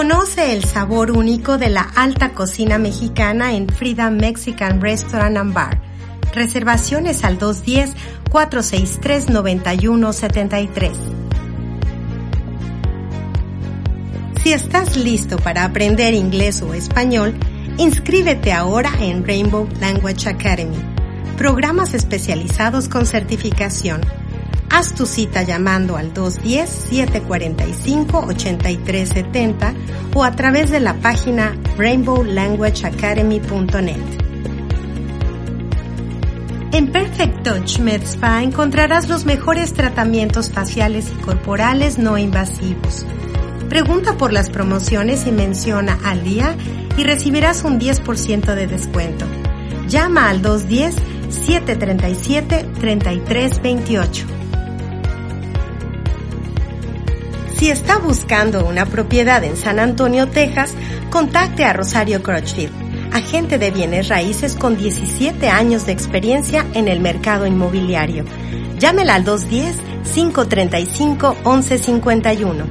Conoce el sabor único de la alta cocina mexicana en Frida Mexican Restaurant and Bar. Reservaciones al 210-463-9173. Si estás listo para aprender inglés o español, inscríbete ahora en Rainbow Language Academy. Programas especializados con certificación Haz tu cita llamando al 210-745-8370 o a través de la página rainbowlanguageacademy.net. En Perfect Touch Med Spa encontrarás los mejores tratamientos faciales y corporales no invasivos. Pregunta por las promociones y menciona al día y recibirás un 10% de descuento. Llama al 210 737 3328. Si está buscando una propiedad en San Antonio, Texas, contacte a Rosario Crutchfield, agente de bienes raíces con 17 años de experiencia en el mercado inmobiliario. Llámela al 210-535-1151.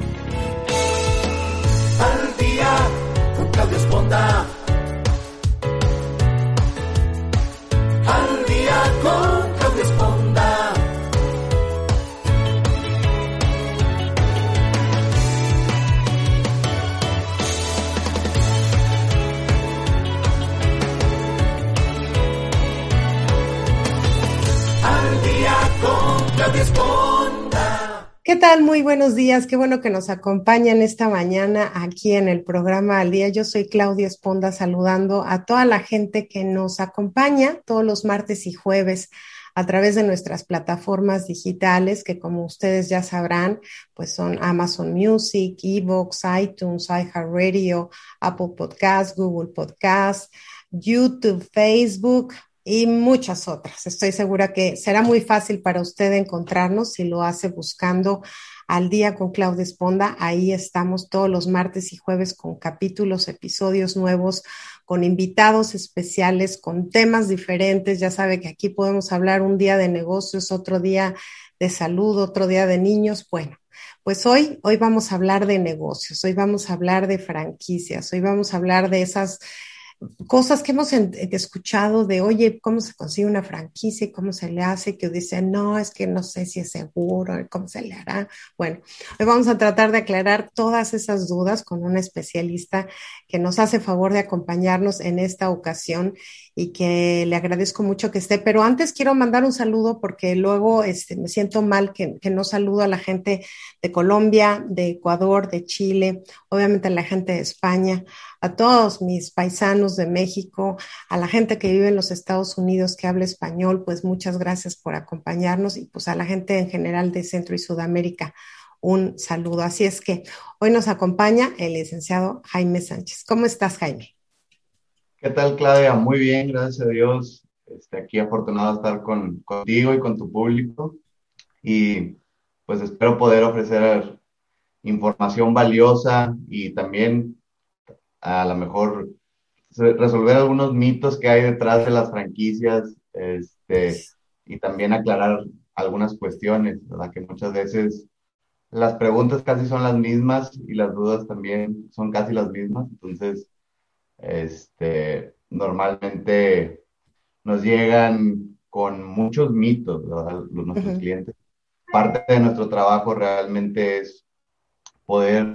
Tal? Muy buenos días. Qué bueno que nos acompañan esta mañana aquí en el programa Al Día. Yo soy Claudia Esponda saludando a toda la gente que nos acompaña todos los martes y jueves a través de nuestras plataformas digitales, que como ustedes ya sabrán, pues son Amazon Music, Evox, iTunes, iHeartRadio, Apple Podcasts, Google Podcasts, YouTube, Facebook, y muchas otras. Estoy segura que será muy fácil para usted encontrarnos si lo hace buscando al día con Claudia Esponda. Ahí estamos todos los martes y jueves con capítulos, episodios nuevos, con invitados especiales, con temas diferentes. Ya sabe que aquí podemos hablar un día de negocios, otro día de salud, otro día de niños. Bueno, pues hoy, hoy vamos a hablar de negocios, hoy vamos a hablar de franquicias, hoy vamos a hablar de esas cosas que hemos escuchado de, oye, ¿cómo se consigue una franquicia y cómo se le hace? Que dicen, no, es que no sé si es seguro, cómo se le hará. Bueno, hoy vamos a tratar de aclarar todas esas dudas con un especialista que nos hace favor de acompañarnos en esta ocasión y que le agradezco mucho que esté. Pero antes quiero mandar un saludo porque luego este, me siento mal que, que no saludo a la gente de Colombia, de Ecuador, de Chile, obviamente a la gente de España a todos mis paisanos de México, a la gente que vive en los Estados Unidos que habla español, pues muchas gracias por acompañarnos y pues a la gente en general de Centro y Sudamérica un saludo. Así es que hoy nos acompaña el licenciado Jaime Sánchez. ¿Cómo estás, Jaime? ¿Qué tal, Claudia? Muy bien, gracias a Dios. Este, aquí afortunado de estar con, contigo y con tu público. Y pues espero poder ofrecer información valiosa y también a lo mejor resolver algunos mitos que hay detrás de las franquicias este, y también aclarar algunas cuestiones, ¿verdad? Que muchas veces las preguntas casi son las mismas y las dudas también son casi las mismas. Entonces, este, normalmente nos llegan con muchos mitos, ¿verdad? Nuestros clientes. Parte de nuestro trabajo realmente es poder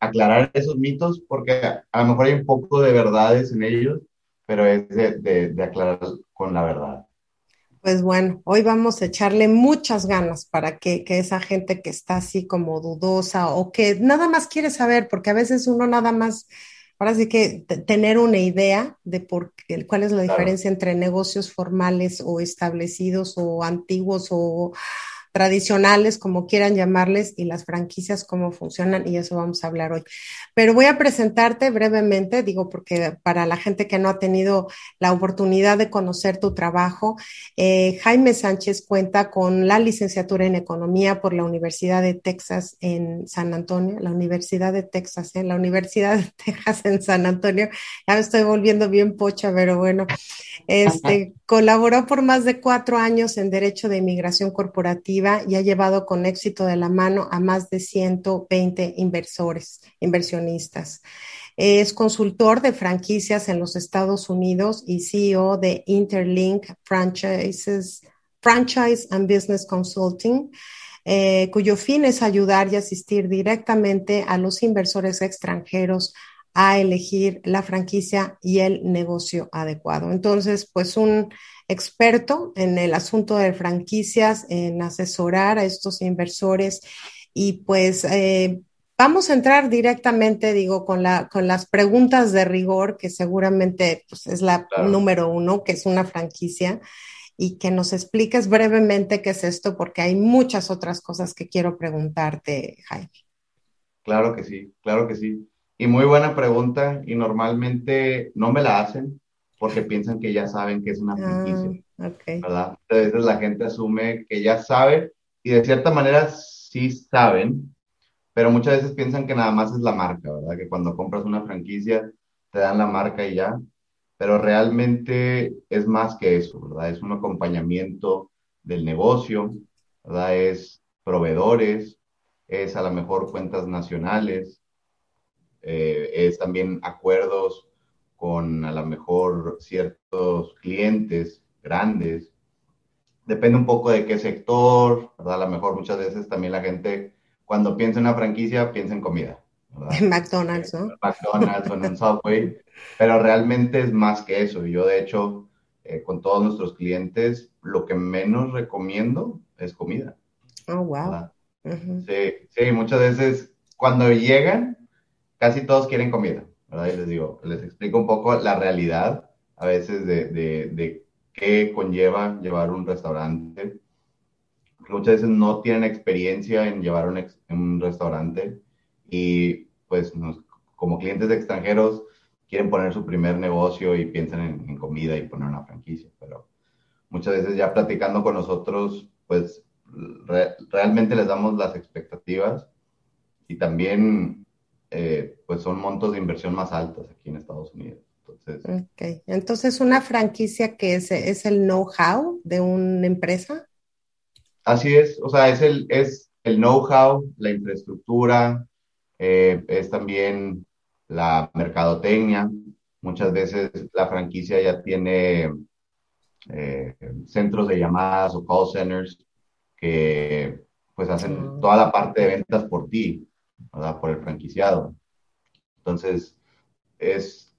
aclarar esos mitos porque a lo mejor hay un poco de verdades en ellos, pero es de, de, aclarar con la verdad. Pues bueno, hoy vamos a echarle muchas ganas para que, que, esa gente que está así como dudosa o que nada más quiere saber, porque a veces uno nada más, ahora sí que tener una idea de por qué, cuál es la claro. diferencia entre negocios formales o establecidos o antiguos o tradicionales, como quieran llamarles, y las franquicias, cómo funcionan, y eso vamos a hablar hoy. Pero voy a presentarte brevemente, digo, porque para la gente que no ha tenido la oportunidad de conocer tu trabajo, eh, Jaime Sánchez cuenta con la licenciatura en Economía por la Universidad de Texas en San Antonio, la Universidad de Texas, ¿eh? la Universidad de Texas en San Antonio. Ya me estoy volviendo bien pocha, pero bueno, este, colaboró por más de cuatro años en Derecho de Inmigración Corporativa y ha llevado con éxito de la mano a más de 120 inversores, inversionistas. Es consultor de franquicias en los Estados Unidos y CEO de Interlink Franchises, Franchise and Business Consulting, eh, cuyo fin es ayudar y asistir directamente a los inversores extranjeros a elegir la franquicia y el negocio adecuado. Entonces, pues un experto en el asunto de franquicias, en asesorar a estos inversores y pues eh, vamos a entrar directamente, digo, con, la, con las preguntas de rigor, que seguramente pues, es la claro. número uno, que es una franquicia, y que nos expliques brevemente qué es esto, porque hay muchas otras cosas que quiero preguntarte, Jaime. Claro que sí, claro que sí. Y muy buena pregunta, y normalmente no me la hacen, porque piensan que ya saben que es una franquicia. Ah, okay. ¿Verdad? Entonces la gente asume que ya sabe y de cierta manera sí saben, pero muchas veces piensan que nada más es la marca, ¿verdad? Que cuando compras una franquicia te dan la marca y ya, pero realmente es más que eso, ¿verdad? Es un acompañamiento del negocio, ¿verdad? Es proveedores, es a lo mejor cuentas nacionales, eh, es también acuerdos con a lo mejor ciertos clientes grandes. Depende un poco de qué sector, ¿verdad? A lo mejor muchas veces también la gente cuando piensa en una franquicia piensa en comida. En McDonald's, ¿no? McDonald's o en un Subway, pero realmente es más que eso. Yo de hecho, eh, con todos nuestros clientes, lo que menos recomiendo es comida. Oh, wow. Uh -huh. Sí, sí, muchas veces cuando llegan, casi todos quieren comida. ¿verdad? Y les digo, les explico un poco la realidad a veces de, de, de qué conlleva llevar un restaurante. Muchas veces no tienen experiencia en llevar un, ex, un restaurante y pues como clientes extranjeros quieren poner su primer negocio y piensan en, comida y poner una franquicia, pero muchas veces ya platicando con nosotros, pues re, realmente les damos las expectativas y también eh, pues son montos de inversión más altos aquí en Estados Unidos. Entonces, okay. Entonces, ¿una franquicia que es, es el know-how de una empresa? Así es, o sea, es el, es el know-how, la infraestructura, eh, es también la mercadotecnia. Muchas veces la franquicia ya tiene eh, centros de llamadas o call centers que pues hacen oh. toda la parte de ventas por ti. ¿Verdad? por el franquiciado. Entonces, es,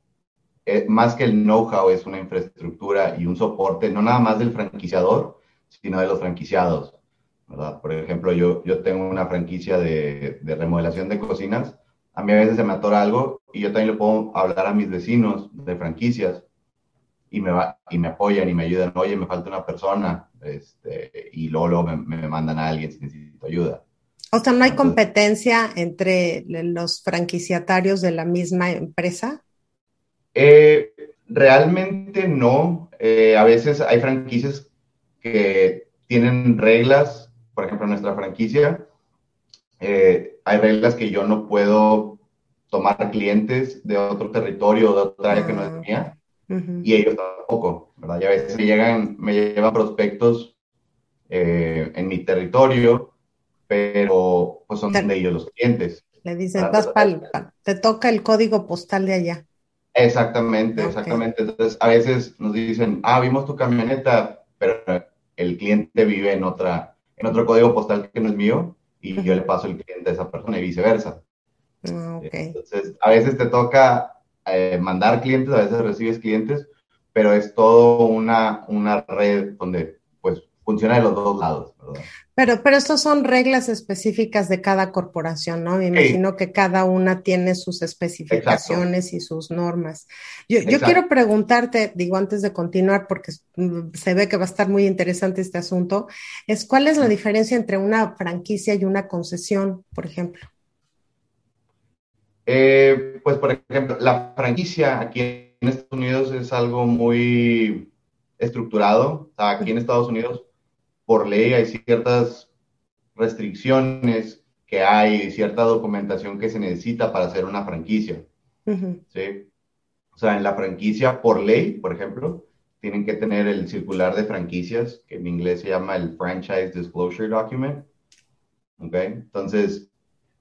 es más que el know-how, es una infraestructura y un soporte, no nada más del franquiciador, sino de los franquiciados. ¿verdad? Por ejemplo, yo, yo tengo una franquicia de, de remodelación de cocinas. A mí a veces se me atora algo y yo también le puedo hablar a mis vecinos de franquicias y me, va, y me apoyan y me ayudan. Oye, me falta una persona este, y luego, luego me, me mandan a alguien si necesito ayuda. O sea, ¿no hay competencia entre los franquiciatarios de la misma empresa? Eh, realmente no. Eh, a veces hay franquicias que tienen reglas, por ejemplo, nuestra franquicia, eh, hay reglas que yo no puedo tomar clientes de otro territorio o de otra área ah. que no es mía, uh -huh. y ellos tampoco, ¿verdad? Y a veces me llegan, me llevan prospectos en mi territorio pero pues son te, de ellos los clientes. Le dicen, vas pal, te toca el código postal de allá. Exactamente, okay. exactamente. Entonces, a veces nos dicen, ah, vimos tu camioneta, pero el cliente vive en otra, en otro código postal que no es mío, y uh -huh. yo le paso el cliente a esa persona y viceversa. Uh, okay. Entonces, a veces te toca eh, mandar clientes, a veces recibes clientes, pero es todo una, una red donde funciona de los dos lados, ¿verdad? Pero, pero estas son reglas específicas de cada corporación, ¿no? Me imagino que cada una tiene sus especificaciones y sus normas. Yo, yo, quiero preguntarte, digo, antes de continuar, porque mm, se ve que va a estar muy interesante este asunto, es cuál es la diferencia entre una franquicia y una concesión, por ejemplo. Eh, pues, por ejemplo, la franquicia aquí en Estados Unidos es algo muy estructurado. aquí en Estados Unidos por ley hay ciertas restricciones que hay, cierta documentación que se necesita para hacer una franquicia. ¿sí? O sea, en la franquicia por ley, por ejemplo, tienen que tener el circular de franquicias, que en inglés se llama el Franchise Disclosure Document. ¿Ok? Entonces,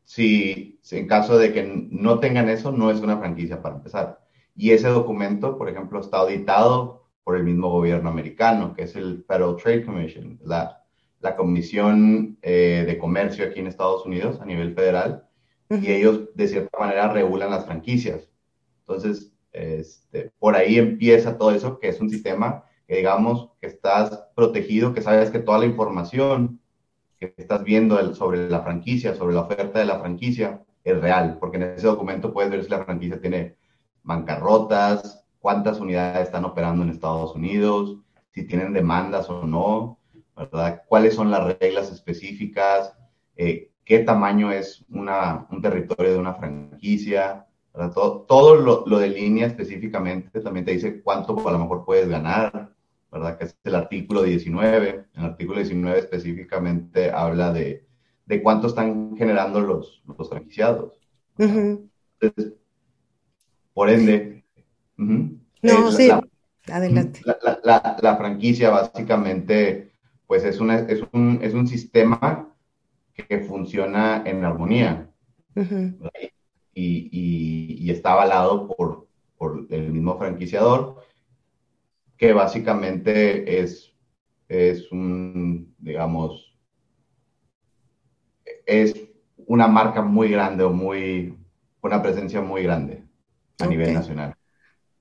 si, si, en caso de que no tengan eso, no es una franquicia para empezar. Y ese documento, por ejemplo, está auditado por el mismo gobierno americano, que es el Federal Trade Commission, la, la Comisión eh, de Comercio aquí en Estados Unidos a nivel federal, y ellos de cierta manera regulan las franquicias. Entonces, este, por ahí empieza todo eso, que es un sistema que digamos que estás protegido, que sabes que toda la información que estás viendo sobre la franquicia, sobre la oferta de la franquicia, es real, porque en ese documento puedes ver si la franquicia tiene bancarrotas, cuántas unidades están operando en Estados Unidos, si tienen demandas o no, ¿verdad? ¿Cuáles son las reglas específicas? Eh, ¿Qué tamaño es una, un territorio de una franquicia? Todo, todo lo, lo, de línea específicamente también te dice cuánto a lo mejor puedes ganar, ¿verdad? Que es el artículo 19. El artículo 19 específicamente habla de, de cuánto están generando los, los franquiciados. Entonces, por ende, no, eh, sí, adelante. La, franquicia básicamente, pues es, una, es, un, es un sistema que funciona en armonía. Y, y, está avalado por, por el mismo franquiciador, que básicamente es, es un, digamos, es una marca muy grande o muy, una presencia muy grande a nivel nacional.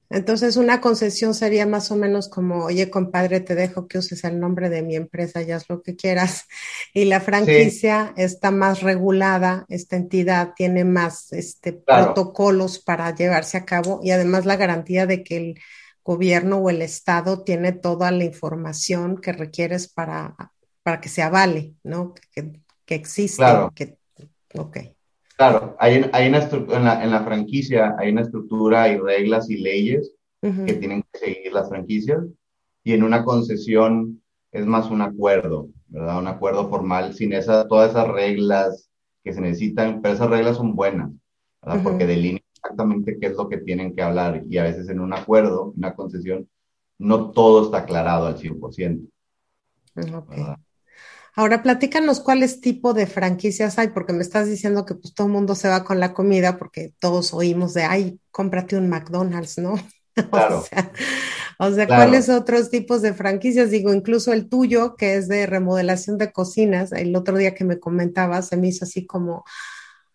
Entonces, una concesión sería más o menos como, oye, compadre, te dejo que uses el nombre de mi empresa ya haz lo que quieras. Y la franquicia está más regulada, esta entidad tiene más este, protocolos para llevarse a cabo y además la garantía de que el gobierno o el Estado tiene toda la información que requieres para, para que se avale, ¿no? Que, que existe. Claro. Que, ok. Claro, hay, hay una en la, en la franquicia hay una estructura y reglas y leyes que tienen que seguir las franquicias y en una concesión es más un acuerdo, ¿verdad? Un acuerdo formal sin esa, todas esas reglas que se necesitan, pero esas reglas son buenas, ¿verdad? Porque delinean exactamente qué es lo que tienen que hablar y a veces en un acuerdo, una concesión, no todo está aclarado al 100%. Okay. Ahora, platícanos cuáles tipo de franquicias hay, porque me estás diciendo que pues todo el mundo se va con la comida, porque todos oímos de, ay, cómprate un McDonald's, ¿no? Claro. o sea, ¿cuáles otros tipos de franquicias? Digo, incluso el tuyo, que es de remodelación de cocinas, el otro día que me comentabas, se me hizo así como,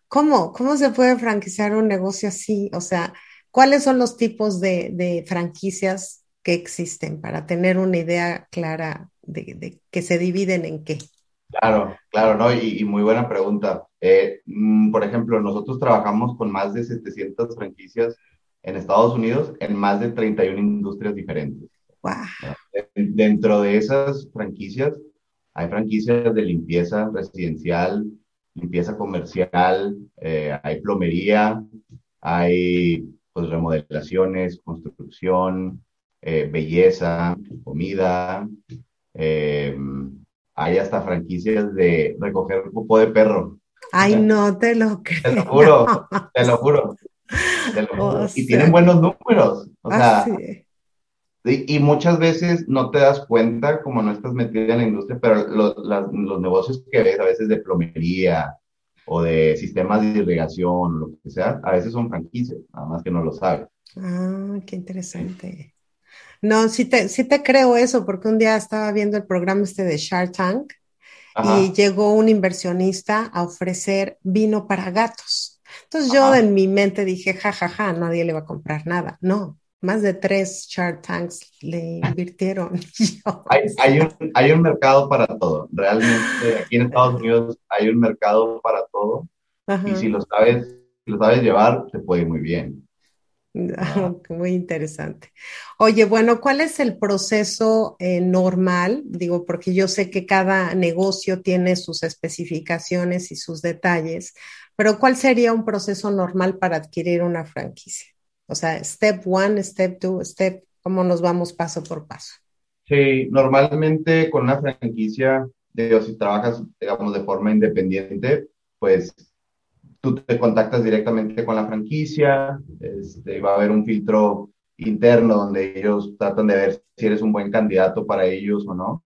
¿cómo? ¿Cómo se puede franquiciar un negocio así? O sea, ¿cuáles son los tipos de, de franquicias que existen para tener una idea clara de, de que se dividen en qué? Claro, claro, ¿no? Y, muy buena pregunta. Eh, mm, por ejemplo, nosotros trabajamos con más de 700 franquicias en Estados Unidos en más de 31 industrias diferentes. Wow. Dentro de esas franquicias hay franquicias de limpieza residencial, limpieza comercial, eh, hay plomería, hay pues, remodelaciones, construcción, eh, belleza, comida, eh, hay hasta franquicias de recoger popo de perro. Ay, no te lo creo. Te lo juro, te lo juro. y tienen buenos números. O sea, y, muchas veces no te das cuenta, como no estás metida en la industria, pero los, los negocios que ves a veces de plomería o de sistemas de irrigación, o lo que sea, a veces son franquicias, nada más que no lo sabes. Ah, qué interesante. No, sí te, sí te creo eso, porque un día estaba viendo el programa este de Shark Tank y llegó un inversionista a ofrecer vino para gatos. Entonces yo en mi mente dije, ja, ja, ja, nadie le va a comprar nada. No, más de tres Shark Tanks le invirtieron. hay, un, hay un mercado para todo. Realmente aquí en Estados Unidos hay un mercado para todo. Y si lo sabes, lo sabes llevar, te puede ir muy bien. Muy interesante. Oye, bueno, ¿cuál es el proceso eh, normal? Digo, porque yo sé que cada negocio tiene sus especificaciones y sus detalles, pero ¿cuál sería un proceso normal para adquirir una franquicia? O sea, step one, step two, step, ¿cómo nos vamos paso por paso? Sí, normalmente con una franquicia, digo, si trabajas, digamos, de forma independiente, pues tú te contactas directamente con la franquicia, este, va a haber un filtro interno donde ellos tratan de ver si eres un buen candidato para ellos o no.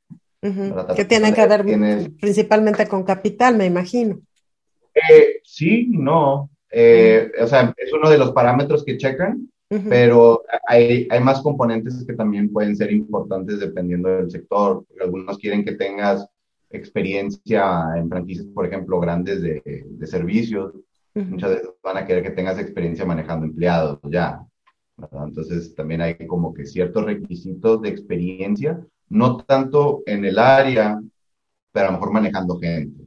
Que tiene que ver principalmente con capital, me imagino. Eh, sí, no. Eh, o sea, es uno de los parámetros que checan, pero hay, hay, más componentes que también pueden ser importantes dependiendo del sector. Algunos quieren que tengas experiencia en franquicias, por ejemplo, grandes de, de servicios. Muchas veces van a querer que tengas experiencia manejando empleados ya. Entonces también hay como que ciertos requisitos de experiencia, no tanto en el área, pero a lo mejor manejando gente.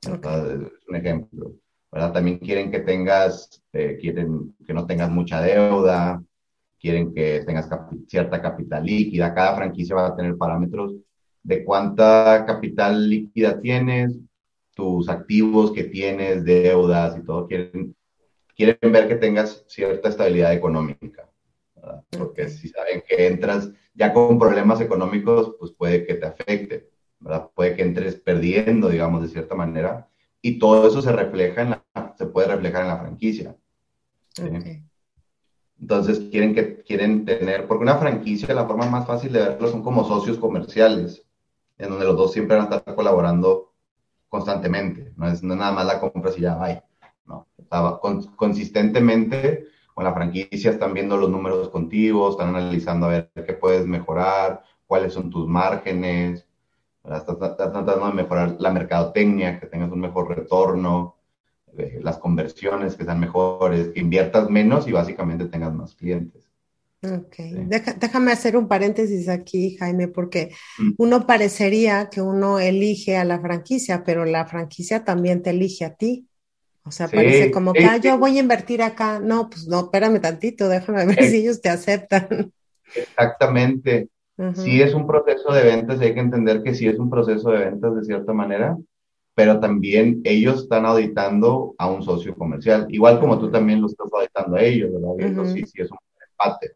Es un ejemplo. ¿verdad? También quieren que tengas, eh, quieren que no tengas mucha deuda, quieren que tengas cierta capital líquida. Cada franquicia va a tener parámetros de cuánta capital líquida tienes, tus activos que tienes, deudas y todo, quieren, quieren ver que tengas cierta estabilidad económica. Porque si saben que entras ya con problemas económicos, pues puede que te afecte, ¿verdad? Puede que entres perdiendo, digamos, de cierta manera. Y todo eso se refleja en la, se puede reflejar en la franquicia. Entonces quieren que quieren tener, porque una franquicia, la forma más fácil de verlo son como socios comerciales, en donde los dos siempre van a estar colaborando constantemente, no es, nada más la compra y ya va. No, consistentemente con la franquicia están viendo los números contigo, están analizando a ver qué puedes mejorar, cuáles son tus márgenes, están tratando de mejorar la mercadotecnia, que tengas un mejor retorno, eh, las conversiones que sean mejores, que inviertas menos y básicamente tengas más clientes. Ok, déjame hacer un paréntesis aquí, Jaime, porque mm. uno parecería que uno elige a la franquicia, pero la franquicia también te elige a ti. O sea, parece como que ah, yo voy a invertir acá. No, pues no, espérame tantito, déjame ver si ellos te aceptan. Exactamente. Si es un proceso de ventas, hay que entender que sí es un proceso de ventas de cierta manera, pero también ellos están auditando a un socio comercial, igual como tú también lo estás auditando a ellos, ¿verdad? Si, si es un empate.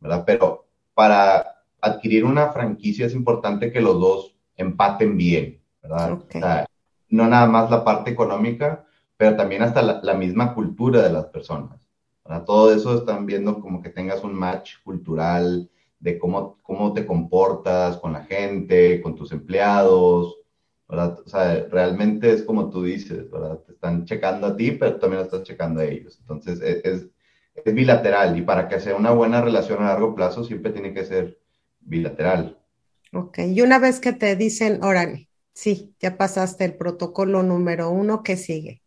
¿Verdad? Pero para adquirir una franquicia es importante que los dos empaten bien, ¿verdad? O sea, no nada más la parte económica, pero también hasta la, misma cultura de las personas. ¿verdad? Todo eso están viendo como que tengas un match cultural de cómo, cómo te comportas con la gente, con tus empleados, ¿verdad? O sea, realmente es como tú dices, ¿verdad? Te están checando a ti, pero también lo estás checando a ellos. Entonces, e, es, es bilateral y para que sea una buena relación a largo plazo siempre tiene que ser bilateral. Ok, y una vez que te dicen, órale, sí, ya pasaste el protocolo número uno, ¿qué sigue?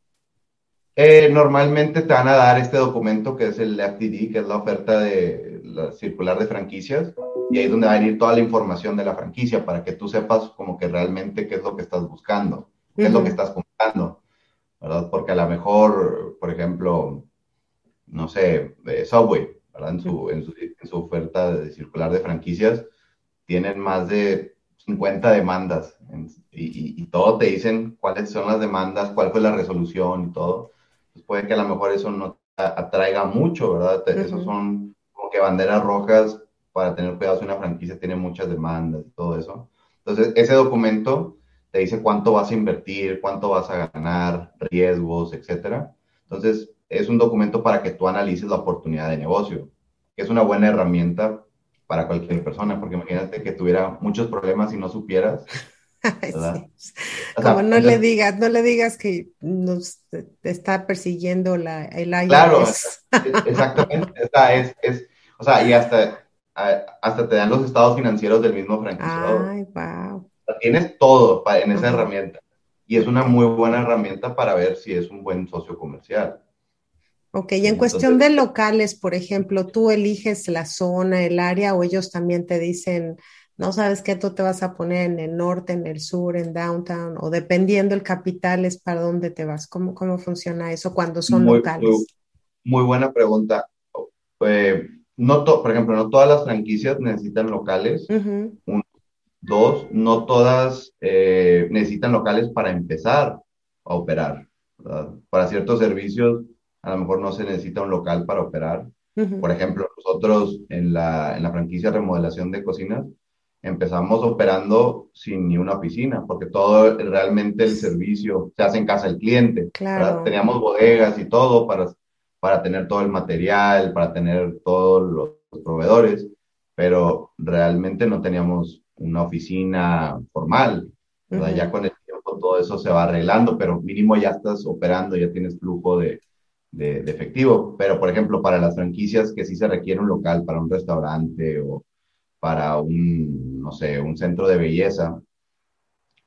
Eh, normalmente te van a dar este documento que es el FDD, que es la oferta de la circular de franquicias, y ahí es donde va a venir toda la información de la franquicia para que tú sepas como que realmente qué es lo que estás buscando, qué es lo que estás comprando, ¿verdad? Porque a lo mejor, por ejemplo, no sé, Subway, ¿verdad? En su, en su, oferta de circular de franquicias, tienen más de 50 demandas y, y, todo te dicen cuáles son las demandas, cuál fue la resolución y todo. Pues puede que a lo mejor eso no atraiga mucho, ¿verdad? Esos son como que banderas rojas para tener cuidado si una franquicia tiene muchas demandas y todo eso. Entonces, ese documento te dice cuánto vas a invertir, cuánto vas a ganar, riesgos, etcétera. Entonces, es un documento para que tú analices la oportunidad de negocio, que es una buena herramienta para cualquier persona, porque imagínate que tuviera muchos problemas y no supieras. Como no le digas, no le digas que nos está persiguiendo la, el IRS. Claro, exactamente. o sea, y hasta, hasta te dan los estados financieros del mismo franquiciador. Ay, wow. tienes todo en esa herramienta. Y es una muy buena herramienta para ver si es un buen socio comercial. Ok, y en cuestión de locales, por ejemplo, ¿tú eliges la zona, el área o ellos también te dicen, no sabes qué, tú te vas a poner en el norte, en el sur, en downtown, o dependiendo el capital es para dónde te vas? ¿Cómo, cómo funciona eso cuando son locales? Muy, buena pregunta. Eh, no por ejemplo, no todas las franquicias necesitan locales. dos, no todas eh, necesitan locales para empezar a operar. Para ciertos servicios a lo mejor no se necesita un local para operar. Por ejemplo, nosotros en la, en la franquicia remodelación de cocinas empezamos operando sin ni una oficina, porque todo realmente el servicio se hace en casa del cliente. Claro. Teníamos bodegas y todo para, para tener todo el material, para tener todos los proveedores, pero realmente no teníamos una oficina formal. Ya con el tiempo todo eso se va arreglando, pero mínimo ya estás operando, ya tienes flujo de, de, efectivo. Pero, por ejemplo, para las franquicias que sí se requiere un local para un restaurante o para un, no sé, un centro de belleza,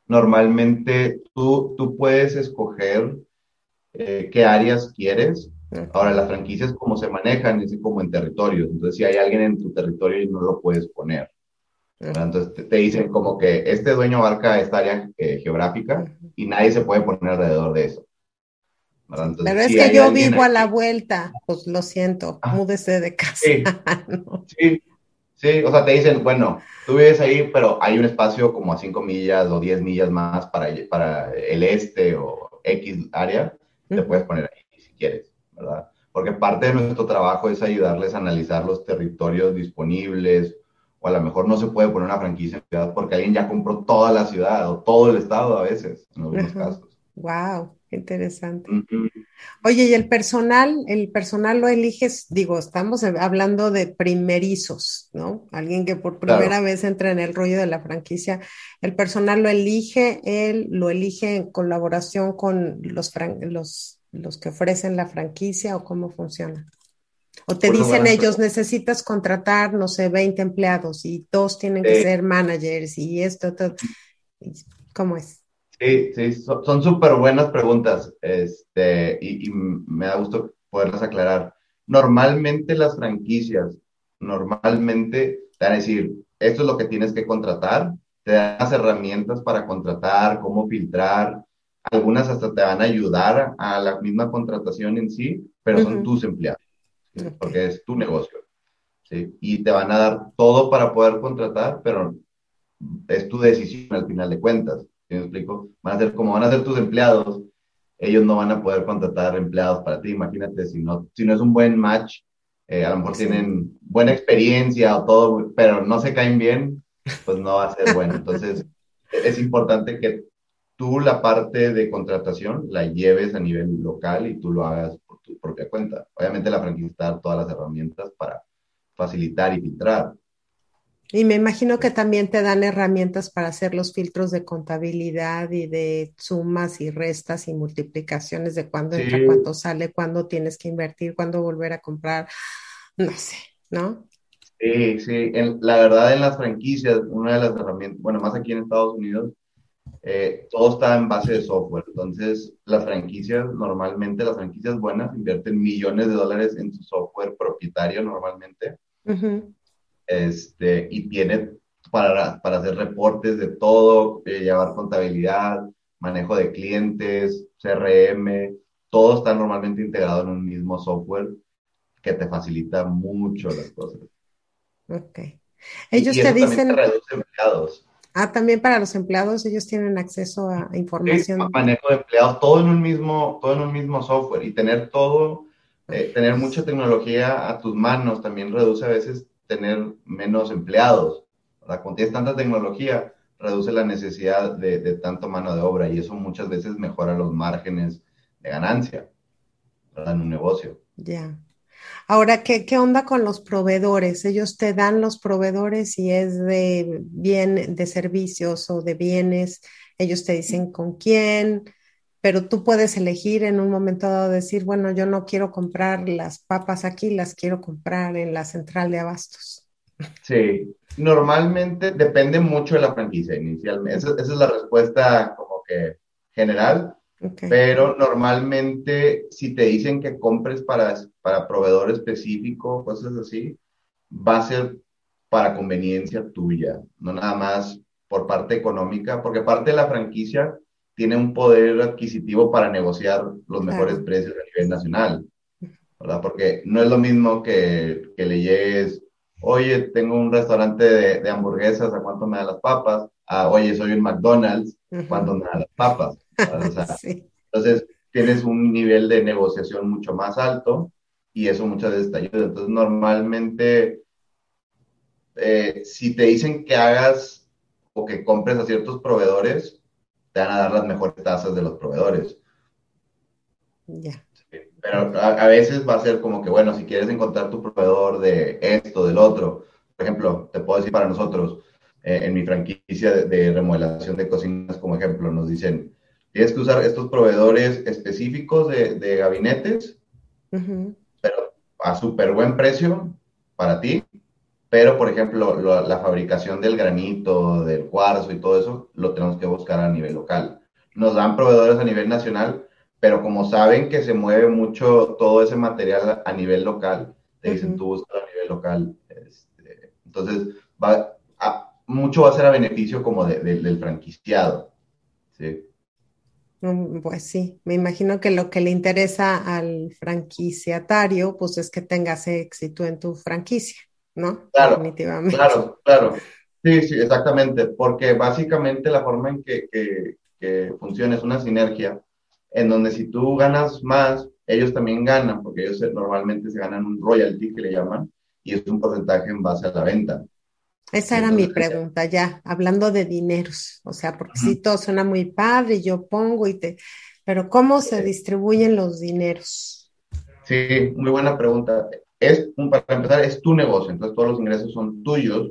normalmente tú, tú puedes escoger eh, qué áreas quieres. Ahora, las franquicias, como se manejan, es como en territorios. Entonces, si hay alguien en tu territorio y no lo puedes poner. Entonces, te, dicen como que este dueño abarca esta área eh, geográfica y nadie se puede poner alrededor de eso. Pero es que yo vivo a la vuelta, pues lo siento, ah. múdese de casa. Sí, sí, o sea, te dicen, bueno, tú vives ahí, pero hay un espacio como a 5 millas o 10 millas más para, para el este o X área, te puedes poner ahí si quieres, ¿verdad? Porque parte de nuestro trabajo es ayudarles a analizar los territorios disponibles, o a lo mejor no se puede poner una franquicia en ciudad porque alguien ya compró toda la ciudad o todo el estado a veces, en algunos casos. Wow, interesante. Oye, ¿y el personal? ¿El personal lo eliges? Digo, estamos hablando de primerizos, ¿no? Alguien que por primera vez entra en el rollo de la franquicia. ¿El personal lo elige? ¿Él lo elige en colaboración con los, los, los que ofrecen la franquicia o cómo funciona? O te dicen ellos, necesitas contratar, no sé, 20 empleados y dos tienen que ser managers y esto, todo. ¿Cómo es? Sí, sí, son súper buenas preguntas este, y, me da gusto poderlas aclarar. Normalmente las franquicias, normalmente te van a decir, esto es lo que tienes que contratar, te dan las herramientas para contratar, cómo filtrar, algunas hasta te van a ayudar a la misma contratación en sí, pero son tus empleados, porque es tu negocio. ¿sí? Y te van a dar todo para poder contratar, pero es tu decisión al final de cuentas me explico? Van a ser como van a ser tus empleados, ellos no van a poder contratar empleados para ti. Imagínate si no, si no es un buen match, eh, a lo mejor tienen buena experiencia o todo, pero no se caen bien, pues no va a ser bueno. Entonces, es importante que tú la parte de contratación la lleves a nivel local y tú lo hagas por tu propia cuenta. Obviamente la franquicia todas las herramientas para facilitar y filtrar, y me imagino que también te dan herramientas para hacer los filtros de contabilidad y de sumas y restas y multiplicaciones de cuándo entra, cuánto sale, cuándo tienes que invertir, cuándo volver a comprar, no sé, ¿no? Sí, sí. la verdad, en las franquicias, una de las herramientas, bueno, más aquí en Estados Unidos, eh, todo está en base de software. Entonces, las franquicias, normalmente las franquicias buenas invierten millones de dólares en su software propietario normalmente este, y tiene para, para hacer reportes de todo, eh, llevar contabilidad, manejo de clientes, CRM, todo está normalmente integrado en un mismo software que te facilita mucho las cosas. Ok. Ellos te dicen... empleados. Ah, también para los empleados ellos tienen acceso a información. manejo de empleados, todo en un mismo, todo en un mismo software y tener todo, eh, tener mucha tecnología a tus manos también reduce a veces tener menos empleados. Cuando tienes tanta tecnología, reduce la necesidad de, de tanto mano de obra y eso muchas veces mejora los márgenes de ganancia en un negocio. Ya. Ahora, ¿qué, ¿qué, onda con los proveedores? Ellos te dan los proveedores y es de bien, de servicios o de bienes. Ellos te dicen con quién, pero tú puedes elegir en un momento dado decir, bueno, yo no quiero comprar las papas aquí, las quiero comprar en la central de abastos. Sí, normalmente depende mucho de la franquicia inicialmente. Esa, es la respuesta como que general, Pero normalmente, si te dicen que compres para, para proveedor específico, cosas así, va a ser para conveniencia tuya, no nada más por parte económica, porque parte de la franquicia tiene un poder adquisitivo para negociar los mejores precios a nivel nacional, ¿verdad? Porque no es lo mismo que, que le llegues, oye, tengo un restaurante de, hamburguesas, ¿a cuánto me dan las papas? Ah, oye, soy un McDonald's, ¿cuánto me dan las papas? Entonces, tienes un nivel de negociación mucho más alto y eso muchas veces te ayuda. Entonces, normalmente, eh, si te dicen que hagas o que compres a ciertos proveedores, te van a dar las mejores tasas de los proveedores. Ya. Pero a, veces va a ser como que, bueno, si quieres encontrar tu proveedor de esto, del otro, por ejemplo, te puedo decir para nosotros, eh, en mi franquicia de, remodelación de cocinas, como ejemplo, nos dicen, tienes que usar estos proveedores específicos de, gabinetes, pero a súper buen precio para ti, pero, por ejemplo, la fabricación del granito, del cuarzo y todo eso, lo tenemos que buscar a nivel local. Nos dan proveedores a nivel nacional, pero como saben que se mueve mucho todo ese material a nivel local, te dicen tú busca a nivel local. Este, entonces, va mucho va a ser a beneficio como del franquiciado. ¿sí? Mm, pues sí, me imagino que lo que le interesa al franquiciatario, pues es que tengas éxito en tu franquicia. ¿No? Claro, Definitivamente. Claro, claro. Sí, sí, exactamente, porque básicamente la forma en que, funciona es una sinergia en donde si tú ganas más, ellos también ganan, porque ellos normalmente se ganan un royalty que le llaman, y es un porcentaje en base a la venta. Esa era mi pregunta ya, hablando de dineros, o sea, porque si todo suena muy padre, yo pongo y te, pero ¿cómo se distribuyen los dineros? Sí, muy buena pregunta es, para empezar, es tu negocio, entonces todos los ingresos son tuyos,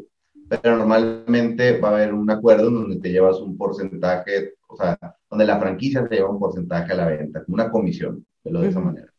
pero normalmente va a haber un acuerdo en donde te llevas un porcentaje, o sea, donde la franquicia te lleva un porcentaje a la venta, una comisión, de, de esa manera.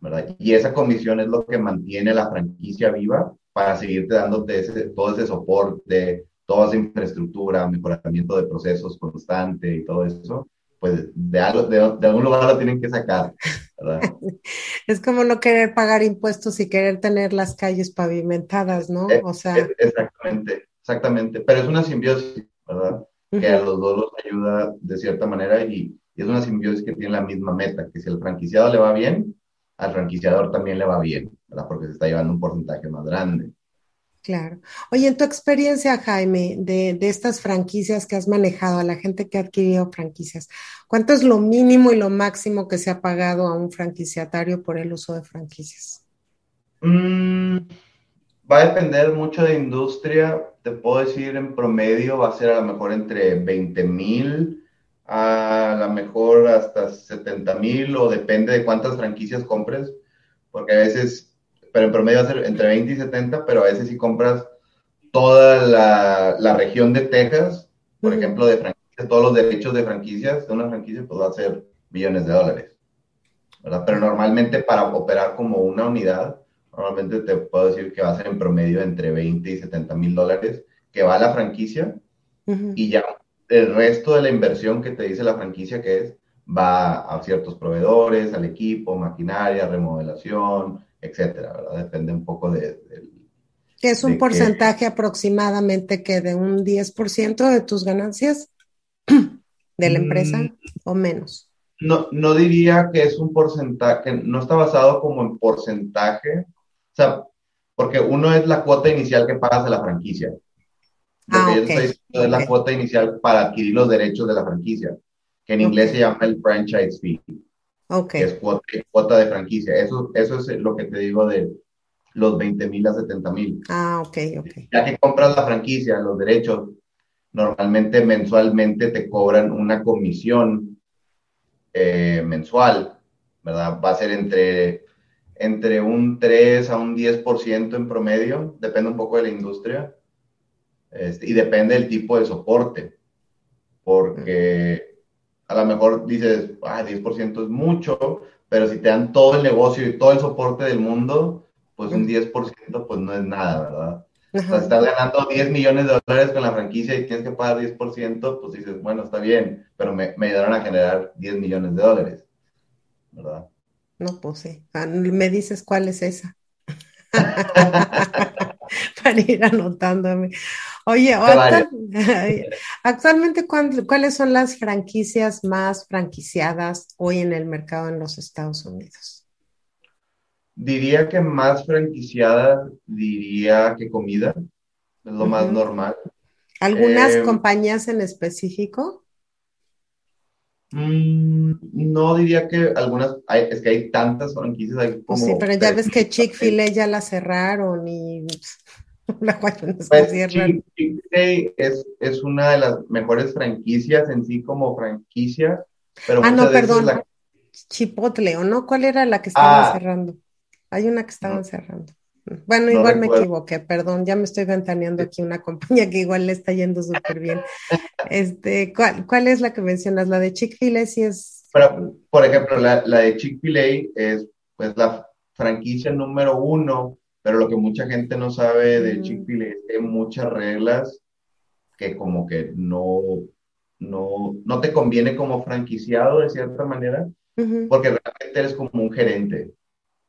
¿verdad? Y esa comisión es lo que mantiene la franquicia viva para seguirte dándote ese, todo ese soporte, toda esa infraestructura, mejoramiento de procesos constante y todo eso, pues de, algo, de, algún lugar lo tienen que sacar, ¿verdad? es como no querer pagar impuestos y querer tener las calles pavimentadas, ¿no? Eh, o sea. Eh, exactamente, exactamente. Pero es una simbiosis, ¿verdad? Que a los dos los ayuda de cierta manera y, y, es una simbiosis que tiene la misma meta, que si al franquiciado le va bien, al franquiciador también le va bien, ¿verdad? Porque se está llevando un porcentaje más grande. Claro. Oye, en tu experiencia, Jaime, de, estas franquicias que has manejado, a la gente que ha adquirido franquicias, ¿cuánto es lo mínimo y lo máximo que se ha pagado a un franquiciatario por el uso de franquicias? Mm, va a depender mucho de industria. Te puedo decir, en promedio va a ser a lo mejor entre 20 mil a lo mejor hasta 70 mil o depende de cuántas franquicias compres, porque a veces pero en promedio va a ser entre 20 y 70, pero a veces si compras toda la, la región de Texas, por ejemplo, de franquicias, todos los derechos de franquicias de una franquicia, pues va a ser millones de dólares. ¿verdad? Pero normalmente para operar como una unidad, normalmente te puedo decir que va a ser en promedio entre 20 y 70 mil dólares que va a la franquicia y ya el resto de la inversión que te dice la franquicia que es, va a ciertos proveedores, al equipo, maquinaria, remodelación, etcétera, ¿verdad? Depende un poco de... ¿Qué es un porcentaje aproximadamente que de un 10% de tus ganancias de la empresa mm. o menos? No, no diría que es un porcentaje, no está basado como en porcentaje, o sea, porque uno es la cuota inicial que pagas de la franquicia. Ah, es la cuota inicial para adquirir los derechos de la franquicia, que en inglés se llama el franchise fee. Okay. es cuota, de franquicia. Eso, eso es lo que te digo de los 20 mil a 70 mil. Ah, ok, ok. Ya que compras la franquicia, los derechos, normalmente mensualmente te cobran una comisión eh, mensual, ¿verdad? Va a ser entre, entre un 3 a un 10% en promedio, depende un poco de la industria, este, y depende del tipo de soporte, porque a lo mejor dices, ah, 10% es mucho, pero si te dan todo el negocio y todo el soporte del mundo, pues un 10% pues no es nada, ¿verdad? O sea, estás ganando 10 millones de dólares con la franquicia y tienes que pagar 10%, pues dices, bueno, está bien, pero me, me ayudaron a generar 10 millones de dólares, ¿verdad? No, pues sí. Ah, me dices cuál es esa. Para ir anotándome. Oye, actualmente, ¿cuáles son las franquicias más franquiciadas hoy en el mercado en los Estados Unidos? Diría que más franquiciadas, diría que comida, es lo más normal. ¿Algunas eh, compañías en específico? Mm, no diría que algunas, es que hay tantas franquicias. Hay pues sí, pero ya ves que Chick-fil-A ya la cerraron y la pues, Chick-fil-A es, es una de las mejores franquicias en sí como franquicia. Pero ah, no, perdón. Chipotle, ¿o no? ¿Cuál era la que estaban ah. cerrando? Hay una que estaban cerrando. Bueno, igual me equivoqué, perdón, ya me estoy ventaneando aquí una compañía que igual le está yendo súper bien. Este, ¿cuál, ¿cuál, es la que mencionas? ¿La de Chick-fil-A? Sí es... Pero, por ejemplo, la, la de Chick-fil-A es pues la franquicia número uno, pero lo que mucha gente no sabe de mm. Chick-fil-A es que hay muchas reglas que como que no, no, no te conviene como franquiciado de cierta manera, porque realmente eres como un gerente,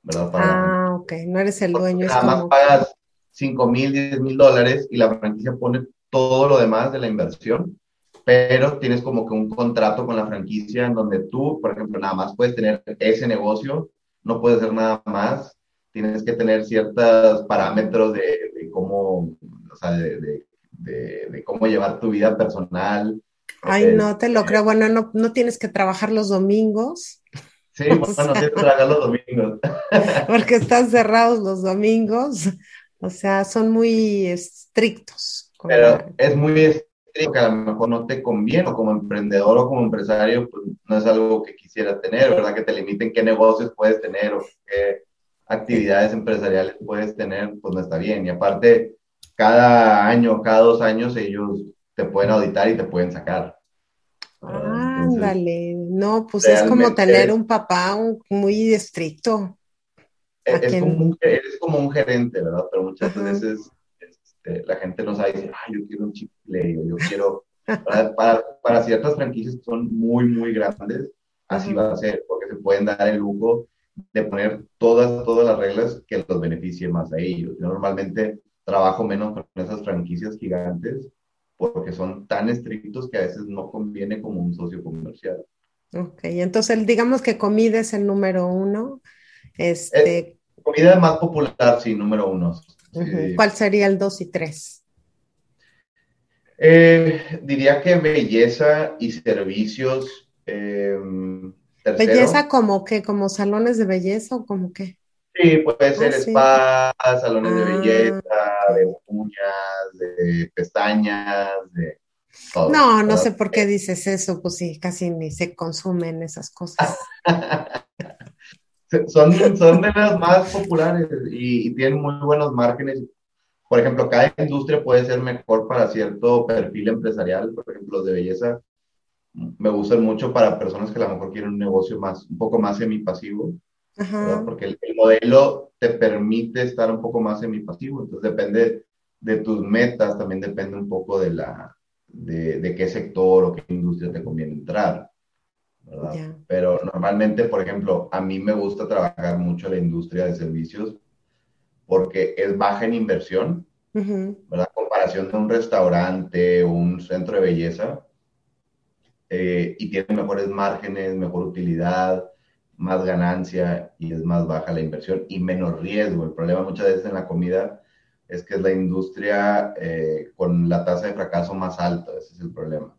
¿verdad? ah ok, no eres el dueño. Nada más pagas 5 mil, 10 mil dólares y la franquicia pone todo lo demás de la inversión, pero tienes como que un contrato con la franquicia en donde tú, por ejemplo, nada más puedes tener ese negocio, no puedes hacer nada más, tienes que tener ciertos parámetros de, cómo, o sea, de, de, cómo llevar tu vida personal. Ay, no te lo creo. Bueno, no, no tienes que trabajar los domingos. Sí, tienes que trabajar los domingos. Porque están cerrados los domingos. O sea, son muy estrictos. Pero es muy estricto que a lo mejor no te conviene, como emprendedor o como empresario, pues no es algo que quisiera tener, ¿verdad? Que te limiten qué negocios puedes tener o qué actividades empresariales puedes tener, pues no está bien. Y aparte, cada año, cada dos años, ellos te pueden auditar y te pueden sacar. Ándale, no, pues es como tener un papá muy estricto. Es, como un, gerente, ¿verdad? Pero muchas veces este, la gente no sabe, dice, ay, yo quiero un chip yo quiero, para, ciertas franquicias que son muy, muy grandes, así va a ser, porque se pueden dar el lujo de poner todas, todas las reglas que los beneficien más a ellos. Yo normalmente trabajo menos con esas franquicias gigantes porque son tan estrictos que a veces no conviene como un socio comercial. Ok, entonces digamos que comida es el número uno. Este... comida más popular, sí, número uno. ¿Cuál sería el dos y tres? Eh, diría que belleza y servicios. Em, ¿Belleza como qué? ¿Como salones de belleza o como qué? Sí, puede ser ah, spa, salones de ah. belleza, de uñas, de pestañas, de todo. No, no sé por qué dices eso, pues sí, casi ni se consumen esas cosas. son, son de las más populares y, y, tienen muy buenos márgenes. Por ejemplo, cada industria puede ser mejor para cierto perfil empresarial. Por ejemplo, los de belleza me gustan mucho para personas que a lo mejor quieren un negocio más, un poco más semipasivo porque el, modelo te permite estar un poco más semipasivo, entonces depende de tus metas, también depende un poco de, la, de, qué sector o qué industria te conviene entrar. Pero normalmente, por ejemplo, a mí me gusta trabajar mucho en la industria de servicios porque es baja en inversión, ¿verdad? Comparación de un restaurante o un centro de belleza, eh, y tiene mejores márgenes, mejor utilidad, más ganancia y es más baja la inversión y menos riesgo. El problema muchas veces en la comida es que es la industria eh, con la tasa de fracaso más alta, ese es el problema.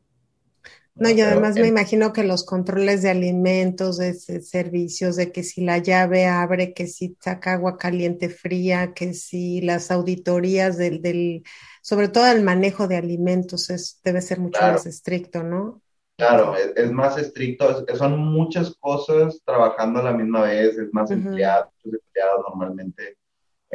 No, y además me imagino que los controles de alimentos, de servicios, de que si la llave abre, que si saca agua caliente fría, que si las auditorías del, del sobre todo el manejo de alimentos es, debe ser mucho más estricto, ¿no? Claro, es, más estricto, son muchas cosas trabajando a la misma vez, es más empleados, empleados normalmente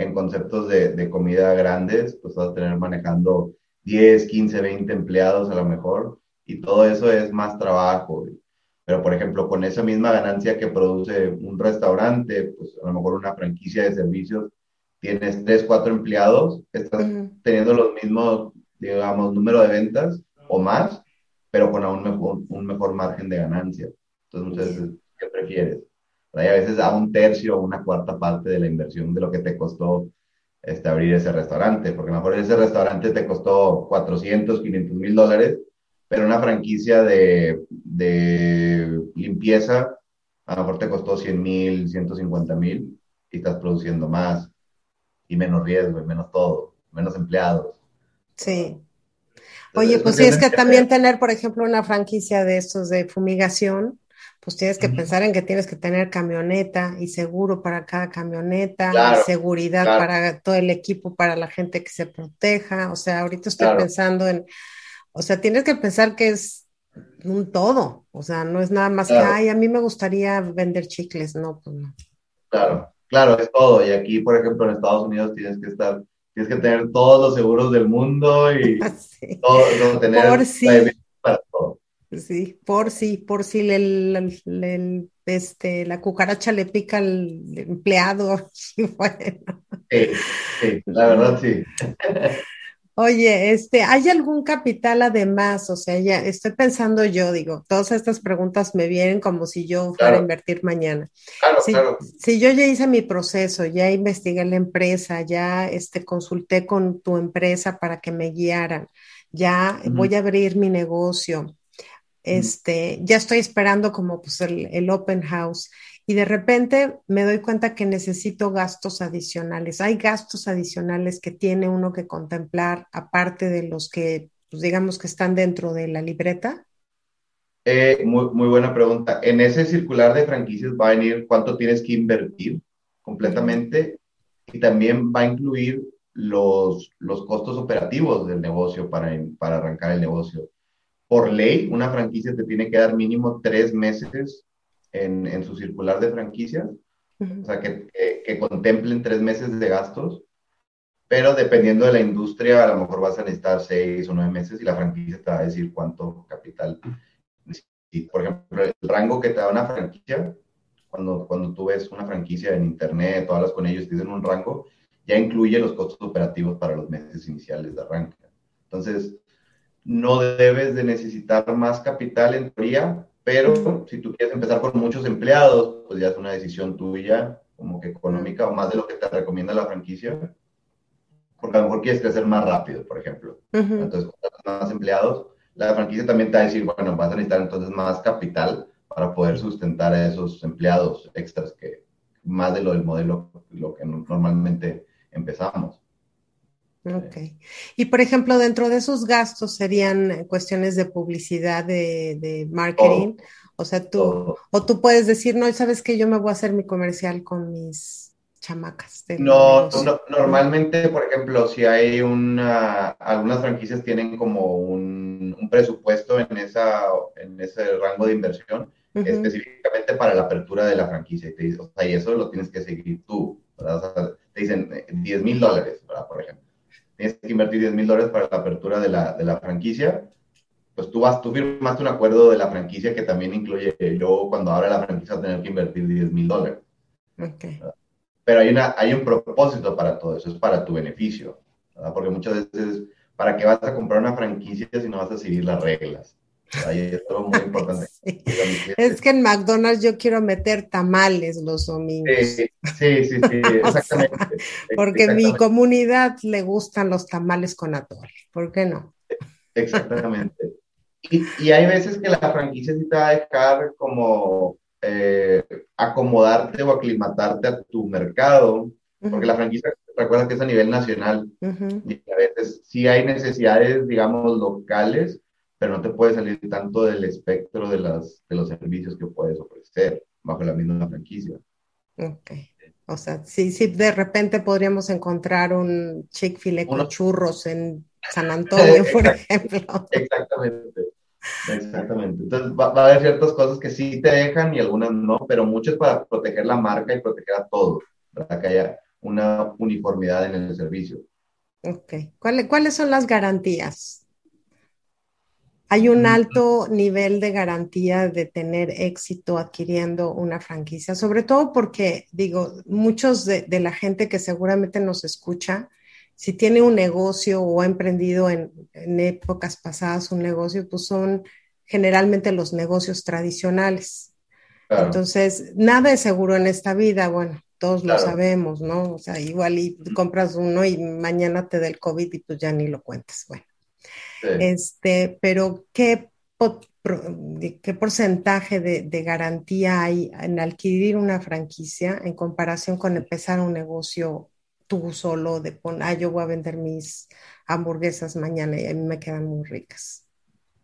en conceptos de, comida grandes, pues vas a tener manejando 10, 15, 20 empleados a lo mejor, y todo eso es más trabajo. Pero, por ejemplo, con esa misma ganancia que produce un restaurante, pues a lo mejor una franquicia de servicios tienes tres, cuatro empleados, estás teniendo los mismos, digamos, número de ventas o más, pero con aún mejor, un mejor margen de ganancia. Entonces, ¿qué prefieres? A veces a un tercio o una cuarta parte de la inversión de lo que te costó este, abrir ese restaurante, porque a lo mejor ese restaurante te costó 400, 500 mil dólares, pero una franquicia de, de limpieza a lo mejor te costó 100 mil, 150 mil y estás produciendo más y menos riesgo y menos todo, menos empleados. Sí. Oye, pues sí, es que también tener, por ejemplo, una franquicia de estos de fumigación, pues tienes que pensar en que tienes que tener camioneta y seguro para cada camioneta, seguridad para todo el equipo, para la gente que se proteja. O sea, ahorita estoy pensando en, o sea, tienes que pensar que es un todo. O sea, no es nada más que, ay, a mí me gustaría vender chicles. No, pues no. Claro, claro, es todo. Y aquí, por ejemplo, en Estados Unidos tienes que estar, tienes que tener todos los seguros del mundo y todo, tener por sí. Sí, por sí, por si el, este, la cucaracha le pica al empleado. Sí, sí, la verdad sí. Oye, este, ¿hay algún capital además? O sea, ya estoy pensando yo, digo, todas estas preguntas me vienen como si yo fuera a invertir mañana. Claro, si, claro. si yo ya hice mi proceso, ya investigué la empresa, ya este, consulté con tu empresa para que me guiaran, ya voy a abrir mi negocio, este, ya estoy esperando como pues el, el open house y de repente me doy cuenta que necesito gastos adicionales. Hay gastos adicionales que tiene uno que contemplar aparte de los que, pues, digamos que están dentro de la libreta. Eh, muy, muy, buena pregunta. En ese circular de franquicias va a venir cuánto tienes que invertir completamente y también va a incluir los, los costos operativos del negocio para, para arrancar el negocio. Por ley, una franquicia te tiene que dar mínimo tres meses en, en su circular de franquicias, o sea, que, que, contemplen tres meses de gastos, pero dependiendo de la industria, a lo mejor vas a necesitar seis o nueve meses y la franquicia te va a decir cuánto capital. Por ejemplo, el rango que te da una franquicia, cuando, cuando tú ves una franquicia en internet o hablas con ellos, te dicen un rango, ya incluye los costos operativos para los meses iniciales de arranque. Entonces, no debes de necesitar más capital en teoría, pero si tú quieres empezar con muchos empleados, pues ya es una decisión tuya, como que económica o más de lo que te recomienda la franquicia. Porque a lo mejor quieres crecer más rápido, por ejemplo. Entonces, más empleados, la franquicia también te va a decir, bueno, vas a necesitar entonces más capital para poder sustentar a esos empleados extras que más de lo del modelo, lo que normalmente empezamos. Ok. Y por ejemplo, dentro de esos gastos serían cuestiones de publicidad, de, marketing. o sea, tú, o tú puedes decir, no, sabes que yo me voy a hacer mi comercial con mis chamacas. No, normalmente, por ejemplo, si hay una, algunas franquicias tienen como un, presupuesto en, esa, en ese rango de inversión, específicamente para la apertura de la franquicia. Y, te, o sea, y eso lo tienes que seguir tú. te dicen 10 eh, mil dólares, por ejemplo tienes que invertir 10 mil dólares para la apertura de la, de la, franquicia, pues tú vas, tú firmaste un acuerdo de la franquicia que también incluye, yo cuando abra la franquicia tener que invertir 10 mil dólares. Okay. Pero hay, una, hay un propósito para todo eso, es para tu beneficio, ¿verdad? porque muchas veces, ¿para qué vas a comprar una franquicia si no vas a seguir las reglas? Ahí es todo muy importante. Es que en McDonald's yo quiero meter tamales los domingos. Sí, sí, sí, exactamente. Porque mi comunidad le gustan los tamales con atole. ¿Por qué no? Exactamente. Y, y hay veces que la franquicia sí te va a dejar como eh, acomodarte o aclimatarte a tu mercado, porque la franquicia, recuerda que es a nivel nacional, y a veces sí hay necesidades, digamos, locales, pero no te puede salir tanto del espectro de, las, de los servicios que puedes ofrecer bajo la misma franquicia. Ok. O sea, sí, sí, de repente podríamos encontrar un Chick-fil-A con churros en San Antonio, por ejemplo. Exactamente. Exactamente. Entonces va, a haber ciertas cosas que sí te dejan y algunas no, pero muchas para proteger la marca y proteger a todos, para que haya una uniformidad en el servicio. Ok. ¿Cuáles son las garantías? Hay un alto nivel de garantía de tener éxito adquiriendo una franquicia, sobre todo porque, digo, muchos de, la gente que seguramente nos escucha, si tiene un negocio o ha emprendido en, épocas pasadas un negocio, pues son generalmente los negocios tradicionales. Entonces, nada es seguro en esta vida, bueno, todos lo sabemos, ¿no? O sea, igual y compras uno y mañana te da el COVID y pues ya ni lo cuentas, bueno. Este, pero ¿qué, qué porcentaje de, garantía hay en adquirir una franquicia en comparación con empezar un negocio tú solo de poner, ah, yo voy a vender mis hamburguesas mañana y a mí me quedan muy ricas?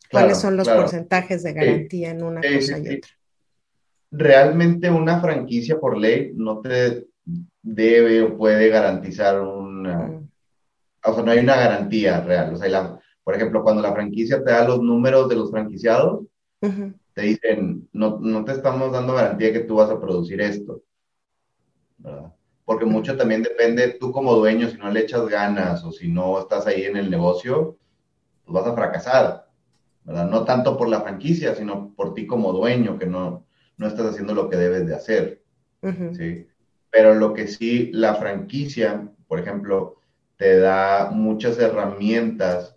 ¿Cuáles son los porcentajes de garantía en una cosa y otra? Realmente una franquicia por ley no te debe o puede garantizar una... O sea, no hay una garantía real. O sea, la, por ejemplo, cuando la franquicia te da los números de los franquiciados, te dicen, no, no te estamos dando garantía que tú vas a producir esto. ¿verdad? Porque mucho también depende, tú como dueño, si no le echas ganas o si no estás ahí en el negocio, pues vas a fracasar. ¿verdad? No tanto por la franquicia, sino por ti como dueño, que no, no estás haciendo lo que debes de hacer. ¿sí? Pero lo que sí, la franquicia, por ejemplo, te da muchas herramientas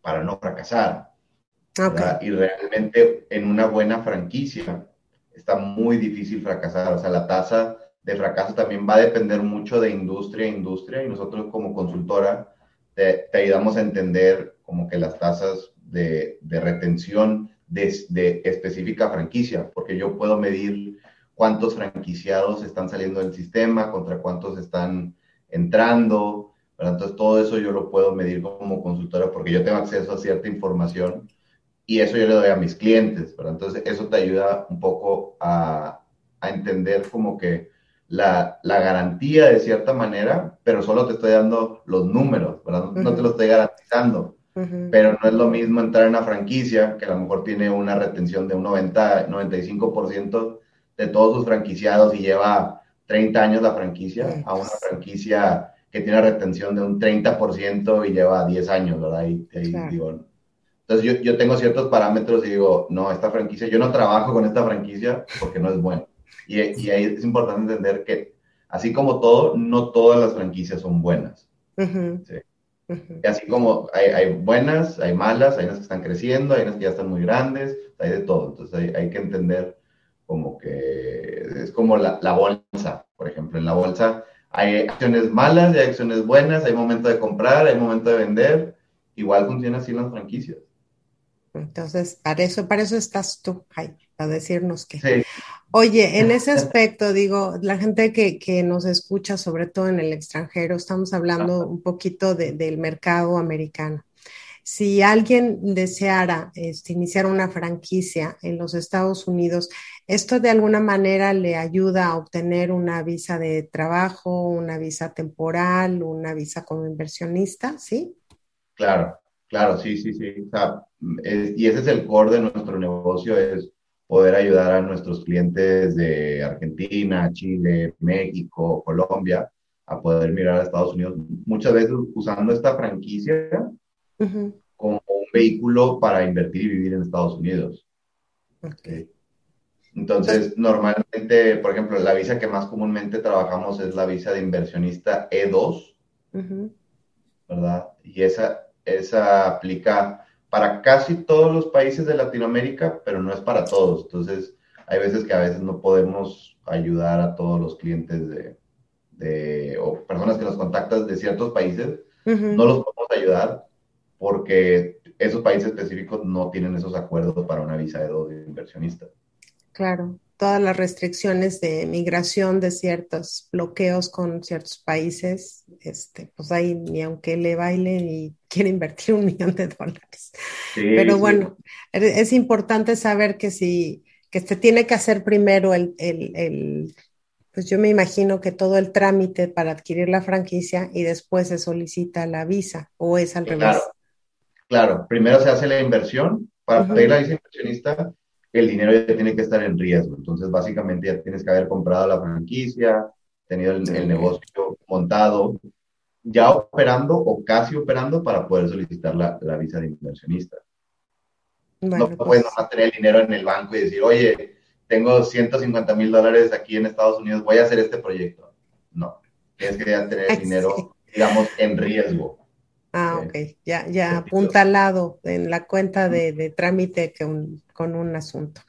para no fracasar. Y realmente en una buena franquicia está muy difícil fracasar. O sea, la tasa de fracaso también va a depender mucho de industria a industria y nosotros como consultora te, ayudamos a entender como que las tasas de, de retención de, de, específica franquicia, porque yo puedo medir cuántos franquiciados están saliendo del sistema, contra cuántos están entrando, entonces, todo eso yo lo puedo medir como consultora porque yo tengo acceso a cierta información y eso yo le doy a mis clientes, ¿verdad? Entonces, eso te ayuda un poco a, a entender como que la, la, garantía de cierta manera, pero solo te estoy dando los números, ¿verdad? No, te lo estoy garantizando. Pero no es lo mismo entrar en una franquicia que a lo mejor tiene una retención de un 90, 95% de todos sus franquiciados y lleva 30 años la franquicia, a una franquicia que tiene retención de un 30% y lleva 10 años, ¿verdad? entonces yo, yo, tengo ciertos parámetros y digo, no, esta franquicia, yo no trabajo con esta franquicia porque no es buena. Y, y ahí es importante entender que, así como todo, no todas las franquicias son buenas. Y así como hay, hay, buenas, hay malas, hay unas que están creciendo, hay unas que ya están muy grandes, hay de todo. Entonces hay, hay que entender como que es como la, la bolsa, por ejemplo. En la bolsa hay acciones malas, hay acciones buenas, hay momento de comprar, hay momento de vender. Igual funciona así en las franquicias. Entonces, para eso, para eso estás tú, Jaime, para decirnos que. Oye, en ese aspecto, digo, la gente que, que, nos escucha, sobre todo en el extranjero, estamos hablando un poquito del mercado americano. Si alguien deseara este, iniciar una franquicia en los Estados Unidos, ¿esto de alguna manera le ayuda a obtener una visa de trabajo, una visa temporal, una visa como inversionista? ¿Sí? Claro, claro, sí, sí, sí. y ese es el core de nuestro negocio, es poder ayudar a nuestros clientes de Argentina, Chile, México, Colombia, a poder mirar a Estados Unidos. Muchas veces usando esta franquicia como un vehículo para invertir y vivir en Estados Unidos. Okay. Entonces, normalmente, por ejemplo, la visa que más comúnmente trabajamos es la visa de inversionista E2, ¿verdad? Y esa, esa aplica para casi todos los países de Latinoamérica, pero no es para todos. Entonces, hay veces que a veces no podemos ayudar a todos los clientes de, de o personas que nos contactan de ciertos países, no los podemos ayudar porque esos países específicos no tienen esos acuerdos para una visa de dos inversionistas. Claro, todas las restricciones de migración de ciertos bloqueos con ciertos países, este, pues ahí ni aunque le baile y quiere invertir un millón de dólares. Pero bueno, es importante saber que si que se tiene que hacer primero el, el, el, pues yo me imagino que todo el trámite para adquirir la franquicia y después se solicita la visa o es al revés. Claro, primero se hace la inversión. Para pedir la visa inversionista, el dinero ya tiene que estar en riesgo. Entonces, básicamente ya tienes que haber comprado la franquicia, tenido el, negocio montado, ya operando o casi operando para poder solicitar la, la visa de inversionista. no puedes pues nomás tener el dinero en el banco y decir, oye, tengo 150 mil dólares aquí en Estados Unidos, voy a hacer este proyecto. No, tienes que tener el dinero, digamos, en riesgo. Ah, ok, ya, ya apuntalado en la cuenta de, trámite con un asunto.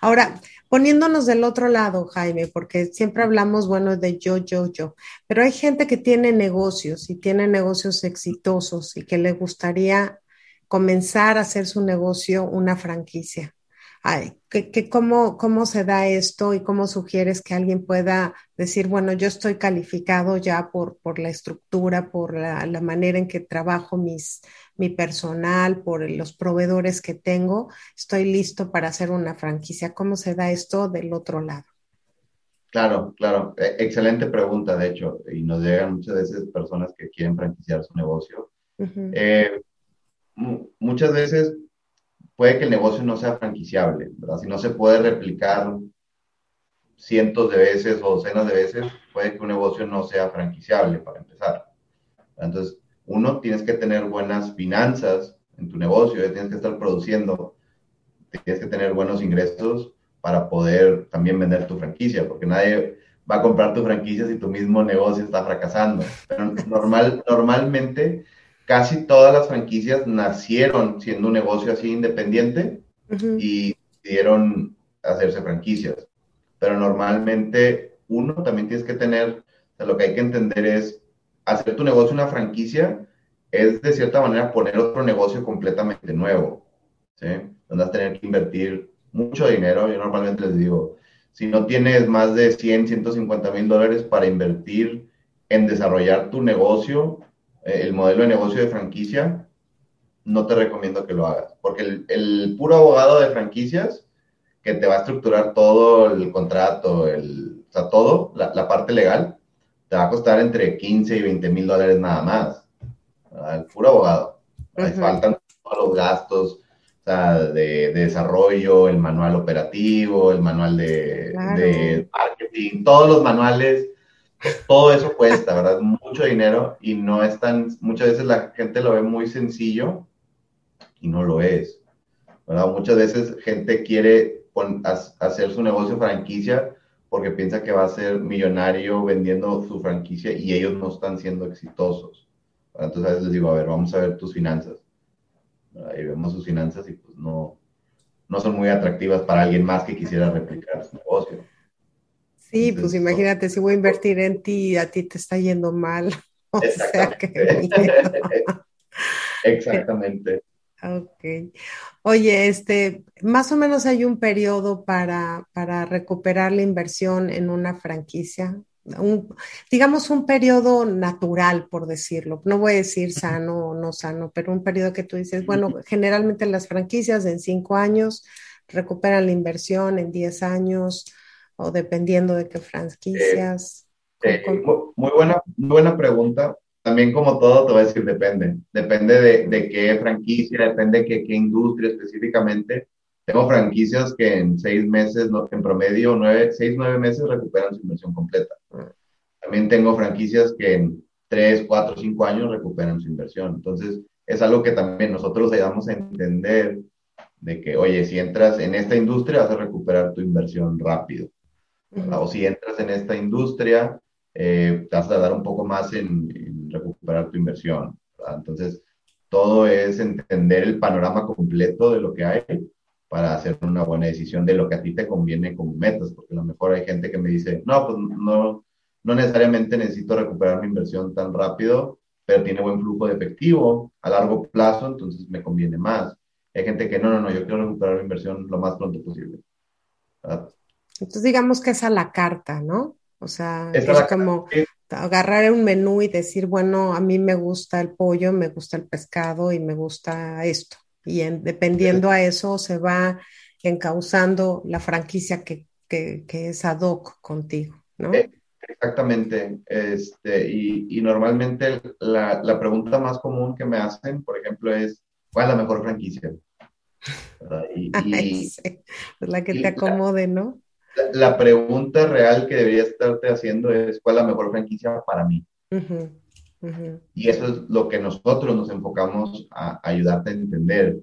Ahora, poniéndonos del otro lado, Jaime, porque siempre hablamos, bueno, de yo, yo, yo, pero hay gente que tiene negocios y tiene negocios exitosos y que le gustaría comenzar a hacer su negocio una franquicia. Ay, cómo, ¿Cómo se da esto y cómo sugieres que alguien pueda decir, bueno, yo estoy calificado ya por, por la estructura, por la, manera en que trabajo mis, mi personal, por los proveedores que tengo, estoy listo para hacer una franquicia? ¿Cómo se da esto del otro lado? Claro, claro. E, excelente pregunta, de hecho, y nos llegan muchas veces personas que quieren franquiciar su negocio muchas veces puede que el negocio no sea franquiciable, ¿verdad? Si no se puede replicar cientos de veces o docenas de veces, puede que un negocio no sea franquiciable para empezar. Entonces, uno, tienes que tener buenas finanzas en tu negocio, tienes que estar produciendo, tienes que tener buenos ingresos para poder también vender tu franquicia, porque nadie va a comprar tu franquicia si tu mismo negocio está fracasando. Pero normal, normalmente casi todas las franquicias nacieron siendo un negocio así independiente y decidieron hacerse franquicias. Pero normalmente uno también tienes que tener, lo que hay que entender es, hacer tu negocio una franquicia es de cierta manera poner otro negocio completamente nuevo. ¿sí? Donde vas a tener que invertir mucho dinero. Yo normalmente les digo, si no tienes más de 100, 150 mil dólares para invertir en desarrollar tu negocio, el modelo de negocio de franquicia, no te recomiendo que lo hagas, porque el, puro abogado de franquicias que te va a estructurar todo el contrato, el, o sea, todo, la, parte legal, te va a costar entre 15 y 20 mil dólares nada más. El puro abogado. Ahí faltan todos los gastos o sea, de, desarrollo, el manual operativo, el manual de, de marketing, todos los manuales todo eso cuesta, ¿verdad? Mucho dinero y no es tan, muchas veces la gente lo ve muy sencillo y no lo es, ¿verdad? Muchas veces gente quiere hacer su negocio franquicia porque piensa que va a ser millonario vendiendo su franquicia y ellos no están siendo exitosos. Entonces a veces les digo, a ver, vamos a ver tus finanzas. Y vemos sus finanzas y pues no, no son muy atractivas para alguien más que quisiera replicar su negocio. Sí, pues imagínate, si voy a invertir en ti y a ti te está yendo mal. O sea, que Exactamente. Ok. Oye, este, más o menos hay un periodo para, para recuperar la inversión en una franquicia, un, digamos un periodo natural, por decirlo. No voy a decir sano o no sano, pero un periodo que tú dices, bueno, generalmente las franquicias en cinco años recuperan la inversión en diez años o dependiendo de qué franquicias? Eh, eh, muy, buena, buena pregunta. También como todo te voy a decir depende. Depende de, de qué franquicia, depende de qué, qué, industria específicamente. Tengo franquicias que en seis meses, en promedio, nueve, seis, nueve meses recuperan su inversión completa. También tengo franquicias que en tres, cuatro, cinco años recuperan su inversión. Entonces, es algo que también nosotros ayudamos a entender de que, oye, si entras en esta industria vas a recuperar tu inversión rápido. O si entras en esta industria, eh, te vas a dar un poco más en, recuperar tu inversión. Entonces, todo es entender el panorama completo de lo que hay para hacer una buena decisión de lo que a ti te conviene como metas, porque a lo mejor hay gente que me dice, no, pues no, no necesariamente necesito recuperar mi inversión tan rápido, pero tiene buen flujo de efectivo a largo plazo, entonces me conviene más. Hay gente que no, no, no, yo quiero recuperar mi inversión lo más pronto posible. Entonces, digamos que es a la carta, ¿no? O sea, es, como agarrar un menú y decir, bueno, a mí me gusta el pollo, me gusta el pescado y me gusta esto. Y dependiendo a eso se va encauzando la franquicia que, que, es ad hoc contigo, ¿no? Eh, exactamente. Este, y, normalmente la, la, pregunta más común que me hacen, por ejemplo, es, ¿cuál es la mejor franquicia? Y, es la que te acomode, ¿no? La pregunta real que debería estarte haciendo es cuál es la mejor franquicia para mí. Y eso es lo que nosotros nos enfocamos a ayudarte a entender.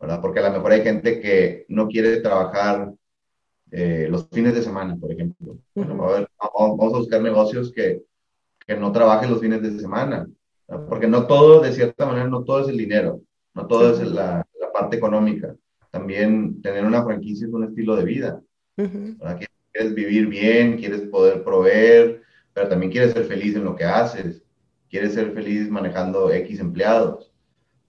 ¿verdad? Porque a lo mejor hay gente que no quiere trabajar eh, los fines de semana, por ejemplo. Bueno, a ver, vamos a buscar negocios que, que no trabajen los fines de semana, porque no todo, de cierta manera, no todo es el dinero, no todo es la, la parte económica. También tener una franquicia es un estilo de vida. Quieres vivir bien, quieres poder proveer, pero también quieres ser feliz en lo que haces, quieres ser feliz manejando X empleados.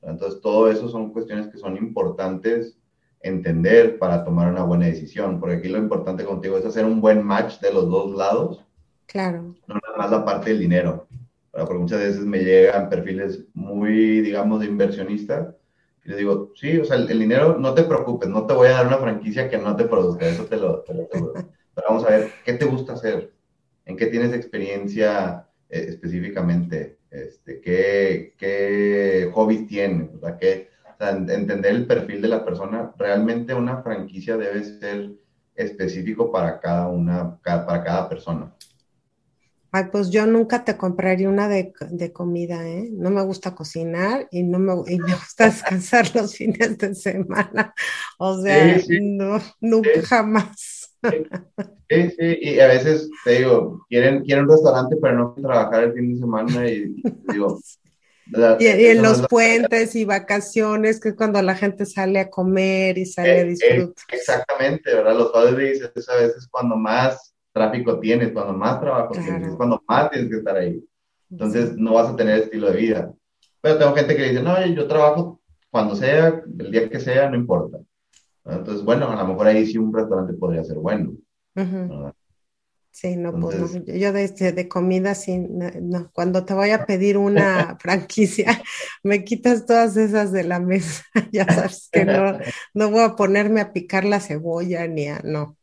Entonces, todo eso son cuestiones que son importantes entender para tomar una buena decisión, porque aquí lo importante contigo es hacer un buen match de los dos lados. Claro. No nada más la parte del dinero, porque muchas veces me llegan perfiles muy, digamos, de inversionista y les digo, sí, o sea, el, dinero, no te preocupes, no te voy a dar una franquicia que no te produzca, eso te lo, aseguro. Pero vamos a ver, ¿qué te gusta hacer? ¿En qué tienes experiencia eh, específicamente? Este, ¿qué, ¿Qué hobbies tienes? O sea, ¿qué, entender el perfil de la persona. Realmente una franquicia debe ser específico para cada una, para cada persona. Ay, pues yo nunca te compraría una de, comida, ¿eh? No me gusta cocinar y no me, y me gusta descansar los fines de semana. O sea, no, nunca jamás. Sí, sí, y a veces te digo, quieren, quieren un restaurante, pero no quieren trabajar el fin de semana y digo, y, en los puentes y vacaciones, que es cuando la gente sale a comer y sale a eh, disfrutar. exactamente, ¿verdad? Los padres es a veces cuando más tráfico tienes, cuando más trabajo tienes, es cuando más tienes que estar ahí. Entonces no vas a tener estilo de vida. Pero tengo gente que dice, no, yo trabajo cuando sea, el día que sea, no importa. Entonces, bueno, a lo mejor ahí sí un restaurante podría ser bueno. Sí, no, pues yo de, este, de comida, sí, no, cuando te voy a pedir una franquicia, me quitas todas esas de la mesa, ya sabes que no, no voy a ponerme a picar la cebolla ni a, no.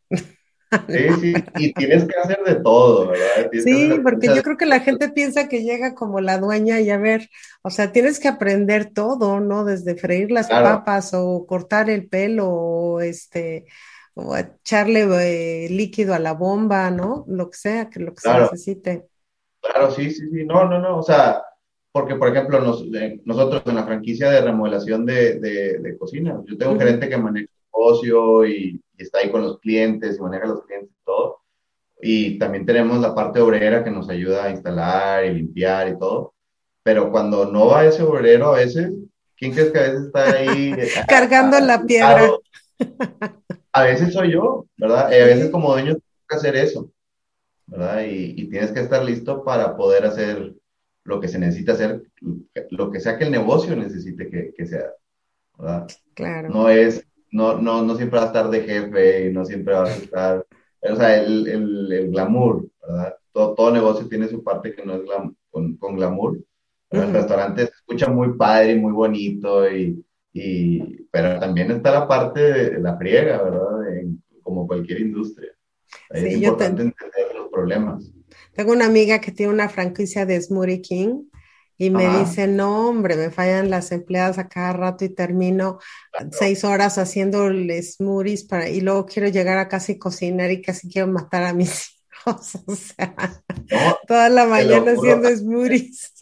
Sí, sí, y tienes que hacer de todo, ¿verdad? sí, porque yo creo que la gente piensa que llega como la dueña y a ver, o sea, tienes que aprender todo, ¿no? Desde freír las papas o cortar el pelo o este, o echarle eh, líquido a la bomba, ¿no? Lo que sea, que lo que se necesite. Claro, sí, sí, sí, no, no, no, o sea, porque por ejemplo nosotros en la franquicia de remodelación de, de, cocina, yo tengo un gerente que maneja el negocio y, está ahí con los clientes y maneja los clientes y todo, y también tenemos la parte obrera que nos ayuda a instalar y limpiar y todo, pero cuando no va ese obrero a veces, ¿quién crees que a veces está ahí? Cargando la piedra a veces soy yo, ¿verdad? Y a veces como dueño tengo que hacer eso, ¿verdad? Y, tienes que estar listo para poder hacer lo que se necesita hacer, lo que sea que el negocio necesite que, que sea, ¿verdad? Claro. No es, no, no, no siempre va a estar de jefe y no siempre va a estar, o sea, el, el, el glamour, ¿verdad? Todo, todo, negocio tiene su parte que no es con, con, glamour. El restaurante se escucha muy padre y muy bonito y, y, pero también está la parte de la friega, ¿verdad? como cualquier industria. es importante entender los problemas. Tengo una amiga que tiene una franquicia de Smoothie King y me dice, no, hombre, me fallan las empleadas a cada rato y termino seis horas haciendo smoothies para, y luego quiero llegar a casi cocinar y casi quiero matar a mis hijos. O sea, toda la mañana haciendo smoothies.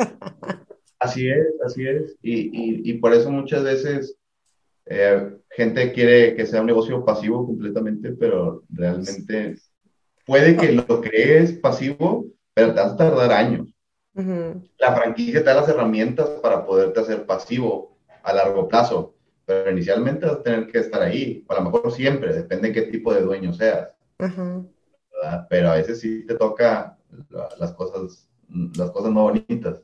Así es, así es. Y, por eso muchas veces eh, gente quiere que sea un negocio pasivo completamente, pero realmente puede que lo crees pasivo, pero te vas a tardar años. La franquicia te da las herramientas para poderte hacer pasivo a largo plazo, pero inicialmente vas a tener que estar ahí, a lo mejor siempre, depende de qué tipo de dueño seas. Pero a veces sí te toca las cosas, las cosas más bonitas.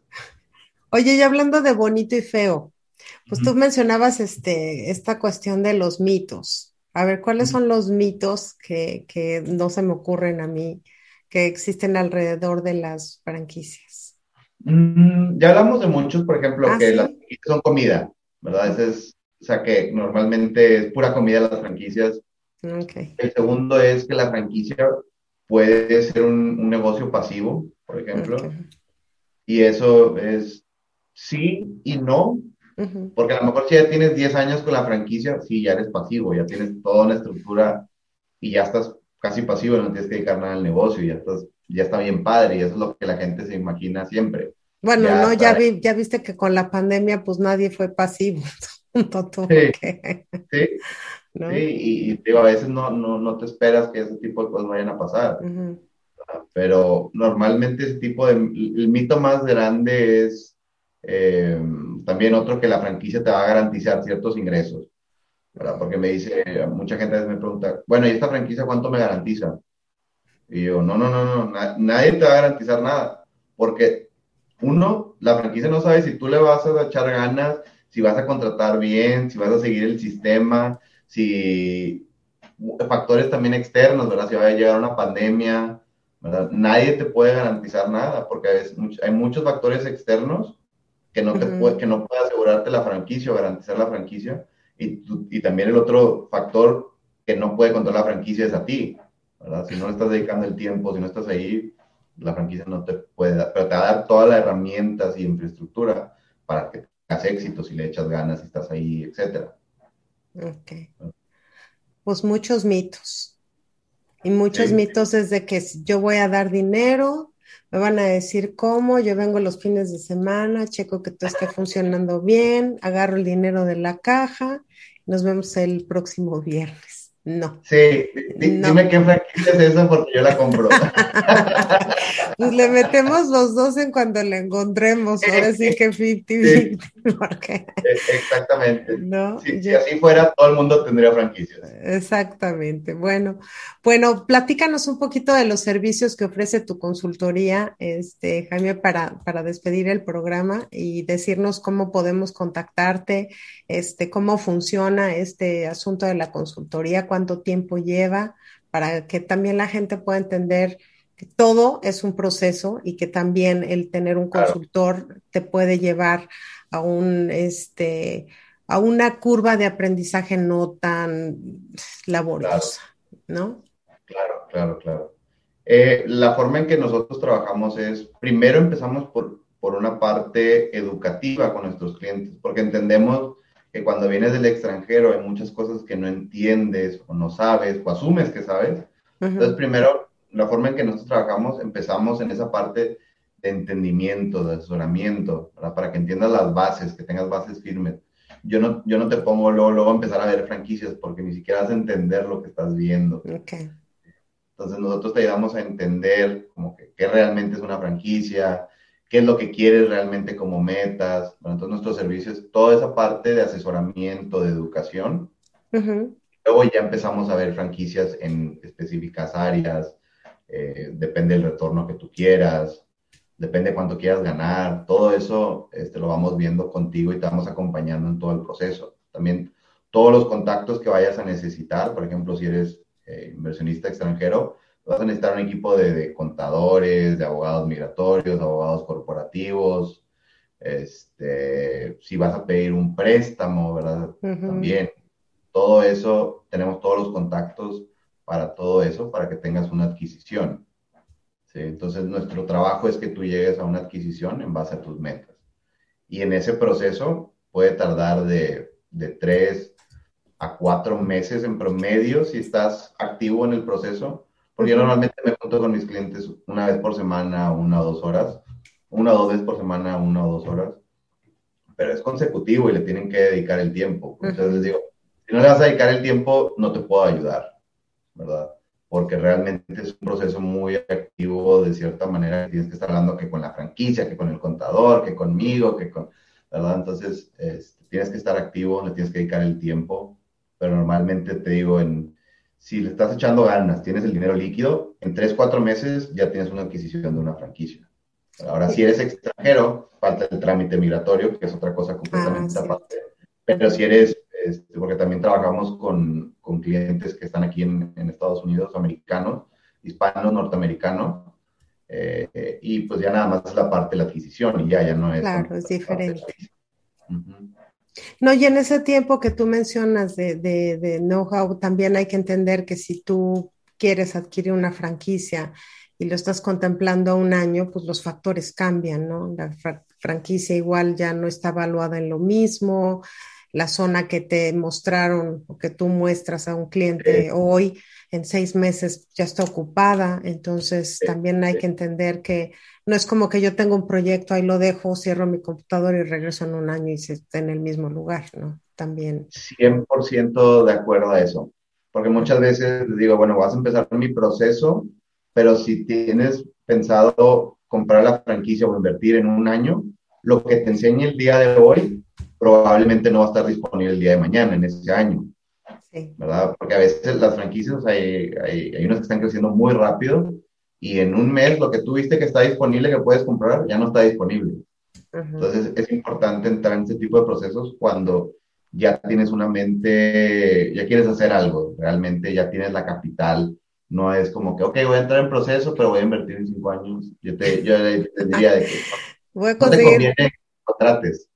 Oye, y hablando de bonito y feo, pues tú mencionabas este, esta cuestión de los mitos. A ver, ¿cuáles son los mitos que, que no se me ocurren a mí que existen alrededor de las franquicias? Mm, ya hablamos de muchos, por ejemplo, ah, que las franquicias son comida, ¿verdad? Ese es, o sea, que normalmente es pura comida las franquicias. Okay. El segundo es que la franquicia puede ser un, negocio pasivo, por ejemplo. Y eso es sí y no, porque a lo mejor si ya tienes 10 años con la franquicia, sí, ya eres pasivo, ya tienes toda una estructura y ya estás casi pasivo, no tienes que dedicar nada al negocio, ya, estás, ya está bien padre y eso es lo que la gente se imagina siempre. Bueno, no, ya, vi, ya viste que con la pandemia pues nadie fue pasivo. tú. Sí, sí, y, digo, a veces no, no, no, te esperas que ese tipo de cosas vayan a pasar. Pero normalmente ese tipo de, el mito más grande es eh, también otro que la franquicia te va a garantizar ciertos ingresos. ¿verdad? Porque me dice, mucha gente a veces me pregunta, bueno, ¿y esta franquicia cuánto me garantiza? Y yo, no, no, no, no, nadie te va a garantizar nada, porque uno, la franquicia no sabe si tú le vas a echar ganas, si vas a contratar bien, si vas a seguir el sistema, si factores también externos, ¿verdad? Si va a llegar una pandemia, ¿verdad? Nadie te puede garantizar nada, porque hay muchos factores externos que no, te puede, que no puede asegurarte la franquicia o garantizar la franquicia, y, y también el otro factor que no puede controlar la franquicia es a ti, ¿verdad? Si no le estás dedicando el tiempo, si no estás ahí, la franquicia no te puede dar, pero te va a dar todas las herramientas y infraestructura para que tengas éxito si le echas ganas, si estás ahí, etcétera. Ok. Pues muchos mitos. Y muchos mitos es de que yo voy a dar dinero, me van a decir cómo, yo vengo los fines de semana, checo que todo esté funcionando bien, agarro el dinero de la caja, nos vemos el próximo viernes. No. Sí, dime qué franquicia es esa porque yo la compro. pues le metemos los dos en cuando la encontremos, ahora sí que 50-50. E, exactamente. Si así fuera, todo el mundo tendría franquicias. Exactamente. Bueno, bueno, platícanos un poquito de los servicios que ofrece tu consultoría, este, Jaime, para, para despedir el programa y decirnos cómo podemos contactarte, este, cómo funciona este asunto de la consultoría cuánto tiempo lleva, para que también la gente pueda entender que todo es un proceso y que también el tener un consultor te puede llevar a un este a una curva de aprendizaje no tan laboriosa, ¿no? Claro, claro, claro. Eh, la forma en que nosotros trabajamos es, primero empezamos por, por una parte educativa con nuestros clientes, porque entendemos cuando vienes del extranjero hay muchas cosas que no entiendes o no sabes o asumes que sabes. Entonces, primero, la forma en que nosotros trabajamos, empezamos en esa parte de entendimiento, de asesoramiento, para que entiendas las bases, que tengas bases firmes. Yo no, yo no te pongo luego, luego a empezar a ver franquicias porque ni siquiera vas a entender lo que estás viendo. Okay. Entonces nosotros te ayudamos a entender como que qué realmente es una franquicia, qué es lo que quieres realmente como metas. Bueno, entonces nuestros servicios, toda esa parte de asesoramiento, de educación. Luego ya empezamos a ver franquicias en específicas áreas, eh, depende del retorno que tú quieras, depende cuánto quieras ganar, todo eso este, lo vamos viendo contigo y te vamos acompañando en todo el proceso. También todos los contactos que vayas a necesitar, por ejemplo, si eres eh, inversionista extranjero, vas a necesitar un equipo de, contadores, de abogados migratorios, de abogados corporativos, este, si vas a pedir un préstamo, ¿verdad? También. Todo eso, tenemos todos los contactos para todo eso, para que tengas una adquisición. ¿sí? Entonces, nuestro trabajo es que tú llegues a una adquisición en base a tus metas. Y en ese proceso puede tardar de, de tres a cuatro meses en promedio si estás activo en el proceso porque yo normalmente me junto con mis clientes una vez por semana, una o dos horas, una o dos veces por semana, una o dos horas, pero es consecutivo y le tienen que dedicar el tiempo. Entonces les digo, si no le vas a dedicar el tiempo, no te puedo ayudar, ¿verdad? Porque realmente es un proceso muy activo, de cierta manera, tienes que estar hablando que con la franquicia, que con el contador, que conmigo, que con, ¿verdad? Entonces, este, tienes que estar activo, le tienes que dedicar el tiempo, pero normalmente te digo, en si le estás echando ganas, tienes el dinero líquido, en tres, cuatro meses ya tienes una adquisición de una franquicia. Ahora, si eres extranjero, falta el trámite migratorio, que es otra cosa completamente ah, aparte. Pero si eres, este, porque también trabajamos con, con, clientes que están aquí en, en Estados Unidos, americanos, hispanos, norteamericanos, eh, y pues ya nada más es la parte de la adquisición y ya, ya no es. Claro, es diferente. No, y en ese tiempo que tú mencionas de, de, know-how, también hay que entender que si tú quieres adquirir una franquicia y lo estás contemplando un año, pues los factores cambian, ¿no? La franquicia igual ya no está evaluada en lo mismo, la zona que te mostraron o que tú muestras a un cliente hoy en seis meses ya está ocupada, entonces también hay que entender que no es como que yo tengo un proyecto, ahí lo dejo, cierro mi computador y regreso en un año y se está en el mismo lugar, ¿no? también. 100% de acuerdo a eso, porque muchas veces digo, bueno, vas a empezar mi proceso, pero si tienes pensado comprar la franquicia o invertir en un año, lo que te enseñe el día de hoy probablemente no va a estar disponible el día de mañana, en ese año. Sí. ¿Verdad? Porque a veces las franquicias, hay, hay, hay unas que están creciendo muy rápido y en un mes lo que tú viste que está disponible, que puedes comprar, ya no está disponible. Entonces es importante entrar en ese tipo de procesos cuando ya tienes una mente, ya quieres hacer algo, realmente ya tienes la capital. No es como que, ok, voy a entrar en proceso, pero voy a invertir en cinco años. Yo te, yo te diría de que voy a conseguir... no trates.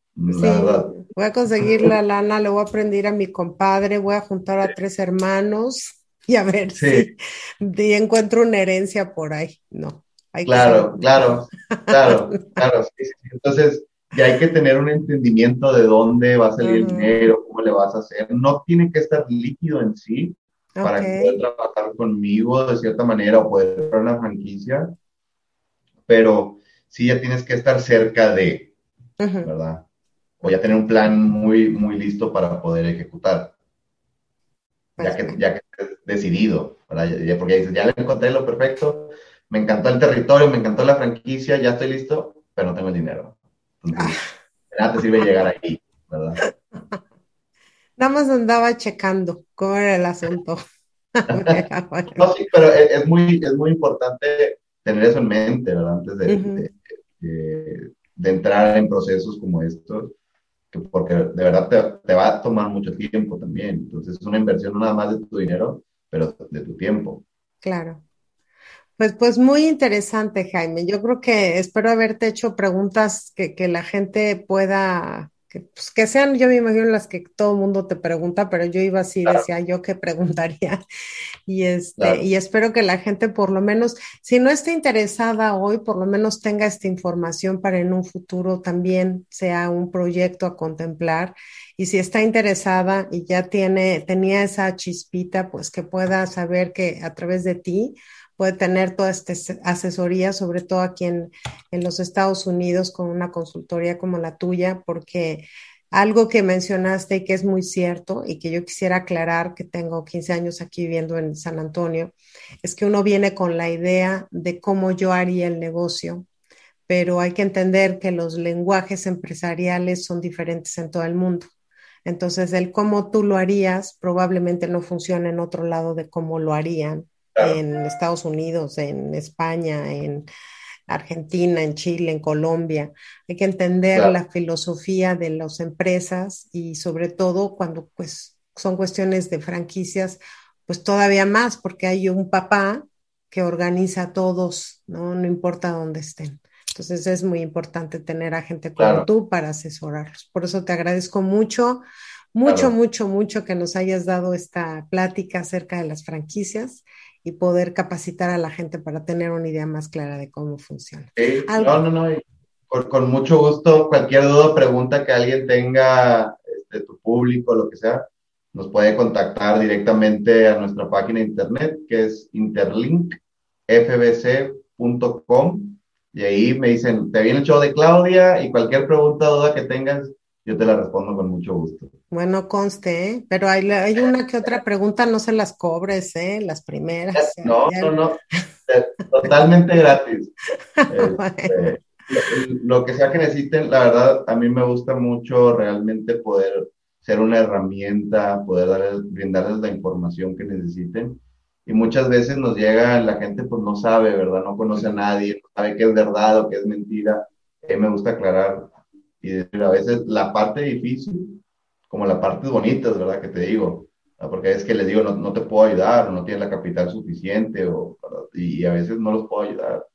Voy a conseguir la lana, le voy a aprender a mi compadre, voy a juntar a tres hermanos y a ver si, encuentro una herencia por ahí. No. claro, claro, claro, claro, Entonces, ya hay que tener un entendimiento de dónde va a salir el dinero, cómo le vas a hacer. No tiene que estar líquido en sí para poder trabajar conmigo de cierta manera o poder comprar una franquicia, pero sí ya tienes que estar cerca de, ¿verdad? O ya tener un plan muy, muy listo para poder ejecutar. ya que, ya que decidido, porque dices, ya le encontré lo perfecto, me encantó el territorio, me encantó la franquicia, ya estoy listo, pero no tengo el dinero. Entonces, nada te sirve llegar ahí, ¿verdad? Nada más andaba checando cómo era el asunto. no, sí, pero es, muy, es muy importante tener eso en mente, ¿verdad? Antes de, de entrar en procesos como estos porque de verdad te, te, va a tomar mucho tiempo también. Entonces es una inversión nada más de tu dinero, pero de tu tiempo. Claro. Pues, pues muy interesante, Jaime. Yo creo que espero haberte hecho preguntas que, que la gente pueda que, pues, que sean, yo me imagino las que todo el mundo te pregunta, pero yo iba así, decía yo que preguntaría. Y, este, y espero que la gente por lo menos, si no está interesada hoy, por lo menos tenga esta información para en un futuro también sea un proyecto a contemplar. Y si está interesada y ya tiene, tenía esa chispita, pues que pueda saber que a través de ti puede tener toda esta asesoría, sobre todo aquí en, los Estados Unidos con una consultoría como la tuya, porque algo que mencionaste y que es muy cierto y que yo quisiera aclarar, que tengo 15 años aquí viviendo en San Antonio, es que uno viene con la idea de cómo yo haría el negocio, pero hay que entender que los lenguajes empresariales son diferentes en todo el mundo. Entonces, el cómo tú lo harías probablemente no funciona en otro lado de cómo lo harían en Estados Unidos, en España, en Argentina, en Chile, en Colombia. Hay que entender la filosofía de las empresas y sobre todo cuando pues son cuestiones de franquicias, pues todavía más porque hay un papá que organiza a todos, ¿no? No importa dónde estén. Entonces es muy importante tener a gente como tú para asesorarlos. Por eso te agradezco mucho, mucho, mucho, mucho que nos hayas dado esta plática acerca de las franquicias y poder capacitar a la gente para tener una idea más clara de cómo funciona. no, no, no. con mucho gusto, cualquier duda, pregunta que alguien tenga, este, tu público, lo que sea, nos puede contactar directamente a nuestra página de internet, que es interlinkfbc.com. Y ahí me dicen, te viene el show de Claudia y cualquier pregunta o duda que tengas, yo te la respondo con mucho gusto. Bueno, conste, ¿eh? pero hay, hay una que otra pregunta, no se las cobres, ¿eh? Las primeras. No, no, no, totalmente gratis. Este, lo, que sea que necesiten, la verdad, a mí me gusta mucho realmente poder ser una herramienta, poder darles, brindarles la información que necesiten. Y muchas veces nos llega, la gente pues no sabe, ¿verdad? No conoce a nadie, no sabe qué es verdad o qué es mentira. A me gusta aclarar y decir a veces la parte difícil como la parte bonita, ¿verdad? Que te digo, porque es que les digo, no, no te puedo ayudar, no tienes la capital suficiente, o, y a veces no los puedo ayudar.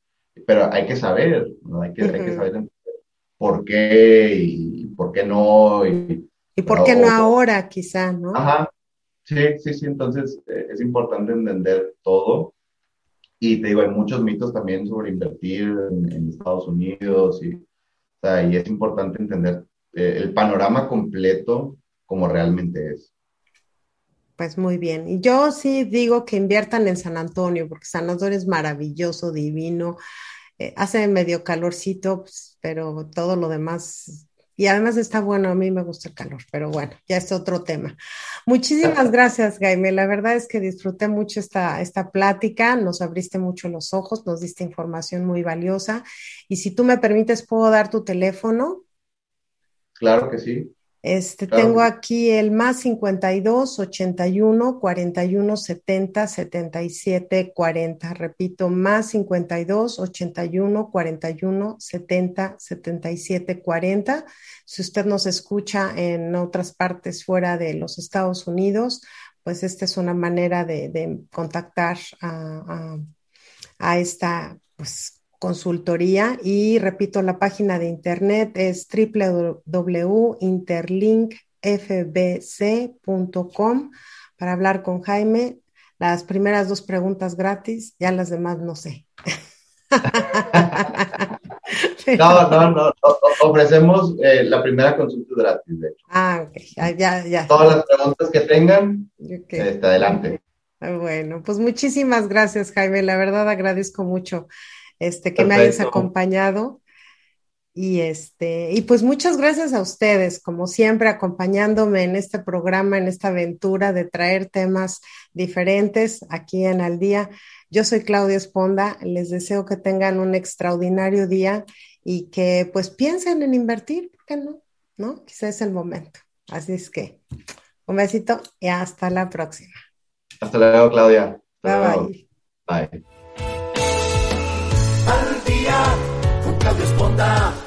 Pero hay que saber, ¿no? hay, que, hay que saber por qué y por qué no. Y, ¿Y por qué no ahora, quizá, no? Ajá, sí, sí, sí, entonces eh, es importante entender todo. Y te digo, hay muchos mitos también sobre invertir en, Estados Unidos y, o y es importante entender eh, el panorama completo como realmente es. Pues muy bien. Y yo sí digo que inviertan en San Antonio, porque San Antonio es maravilloso, divino. Eh, hace medio calorcito, pues, pero todo lo demás Y además está bueno, a mí me gusta el calor, pero bueno, ya es otro tema. Muchísimas gracias, Jaime. La verdad es que disfruté mucho esta, esta plática, nos abriste mucho los ojos, nos diste información muy valiosa. Y si tú me permites, ¿puedo dar tu teléfono? Claro que sí. Este, tengo aquí el más 52 81 41 70 77 40. Repito, más 52 81 41 70 77 40. Si usted nos escucha en otras partes fuera de los Estados Unidos, pues esta es una manera de, contactar a, a esta pues, consultoría y repito, la página de internet es www.interlinkfbc.com para hablar con Jaime. Las primeras dos preguntas gratis, ya las demás no sé. No, no, no, ofrecemos eh, la primera consulta gratis, de hecho. Ah, ok, ya, ya. Todas las preguntas que tengan, okay. adelante. Bueno, pues muchísimas gracias, Jaime. La verdad agradezco mucho este, que me hayas acompañado. Y este, y pues muchas gracias a ustedes, como siempre, acompañándome en este programa, en esta aventura de traer temas diferentes aquí en Al Día. Yo soy Claudia Esponda, les deseo que tengan un extraordinario día y que pues piensen en invertir, ¿por qué no? ¿No? Quizás es el momento. Así es que un besito y hasta la próxima. Hasta luego, Claudia. bye bye. Bye. Claudio Esponda.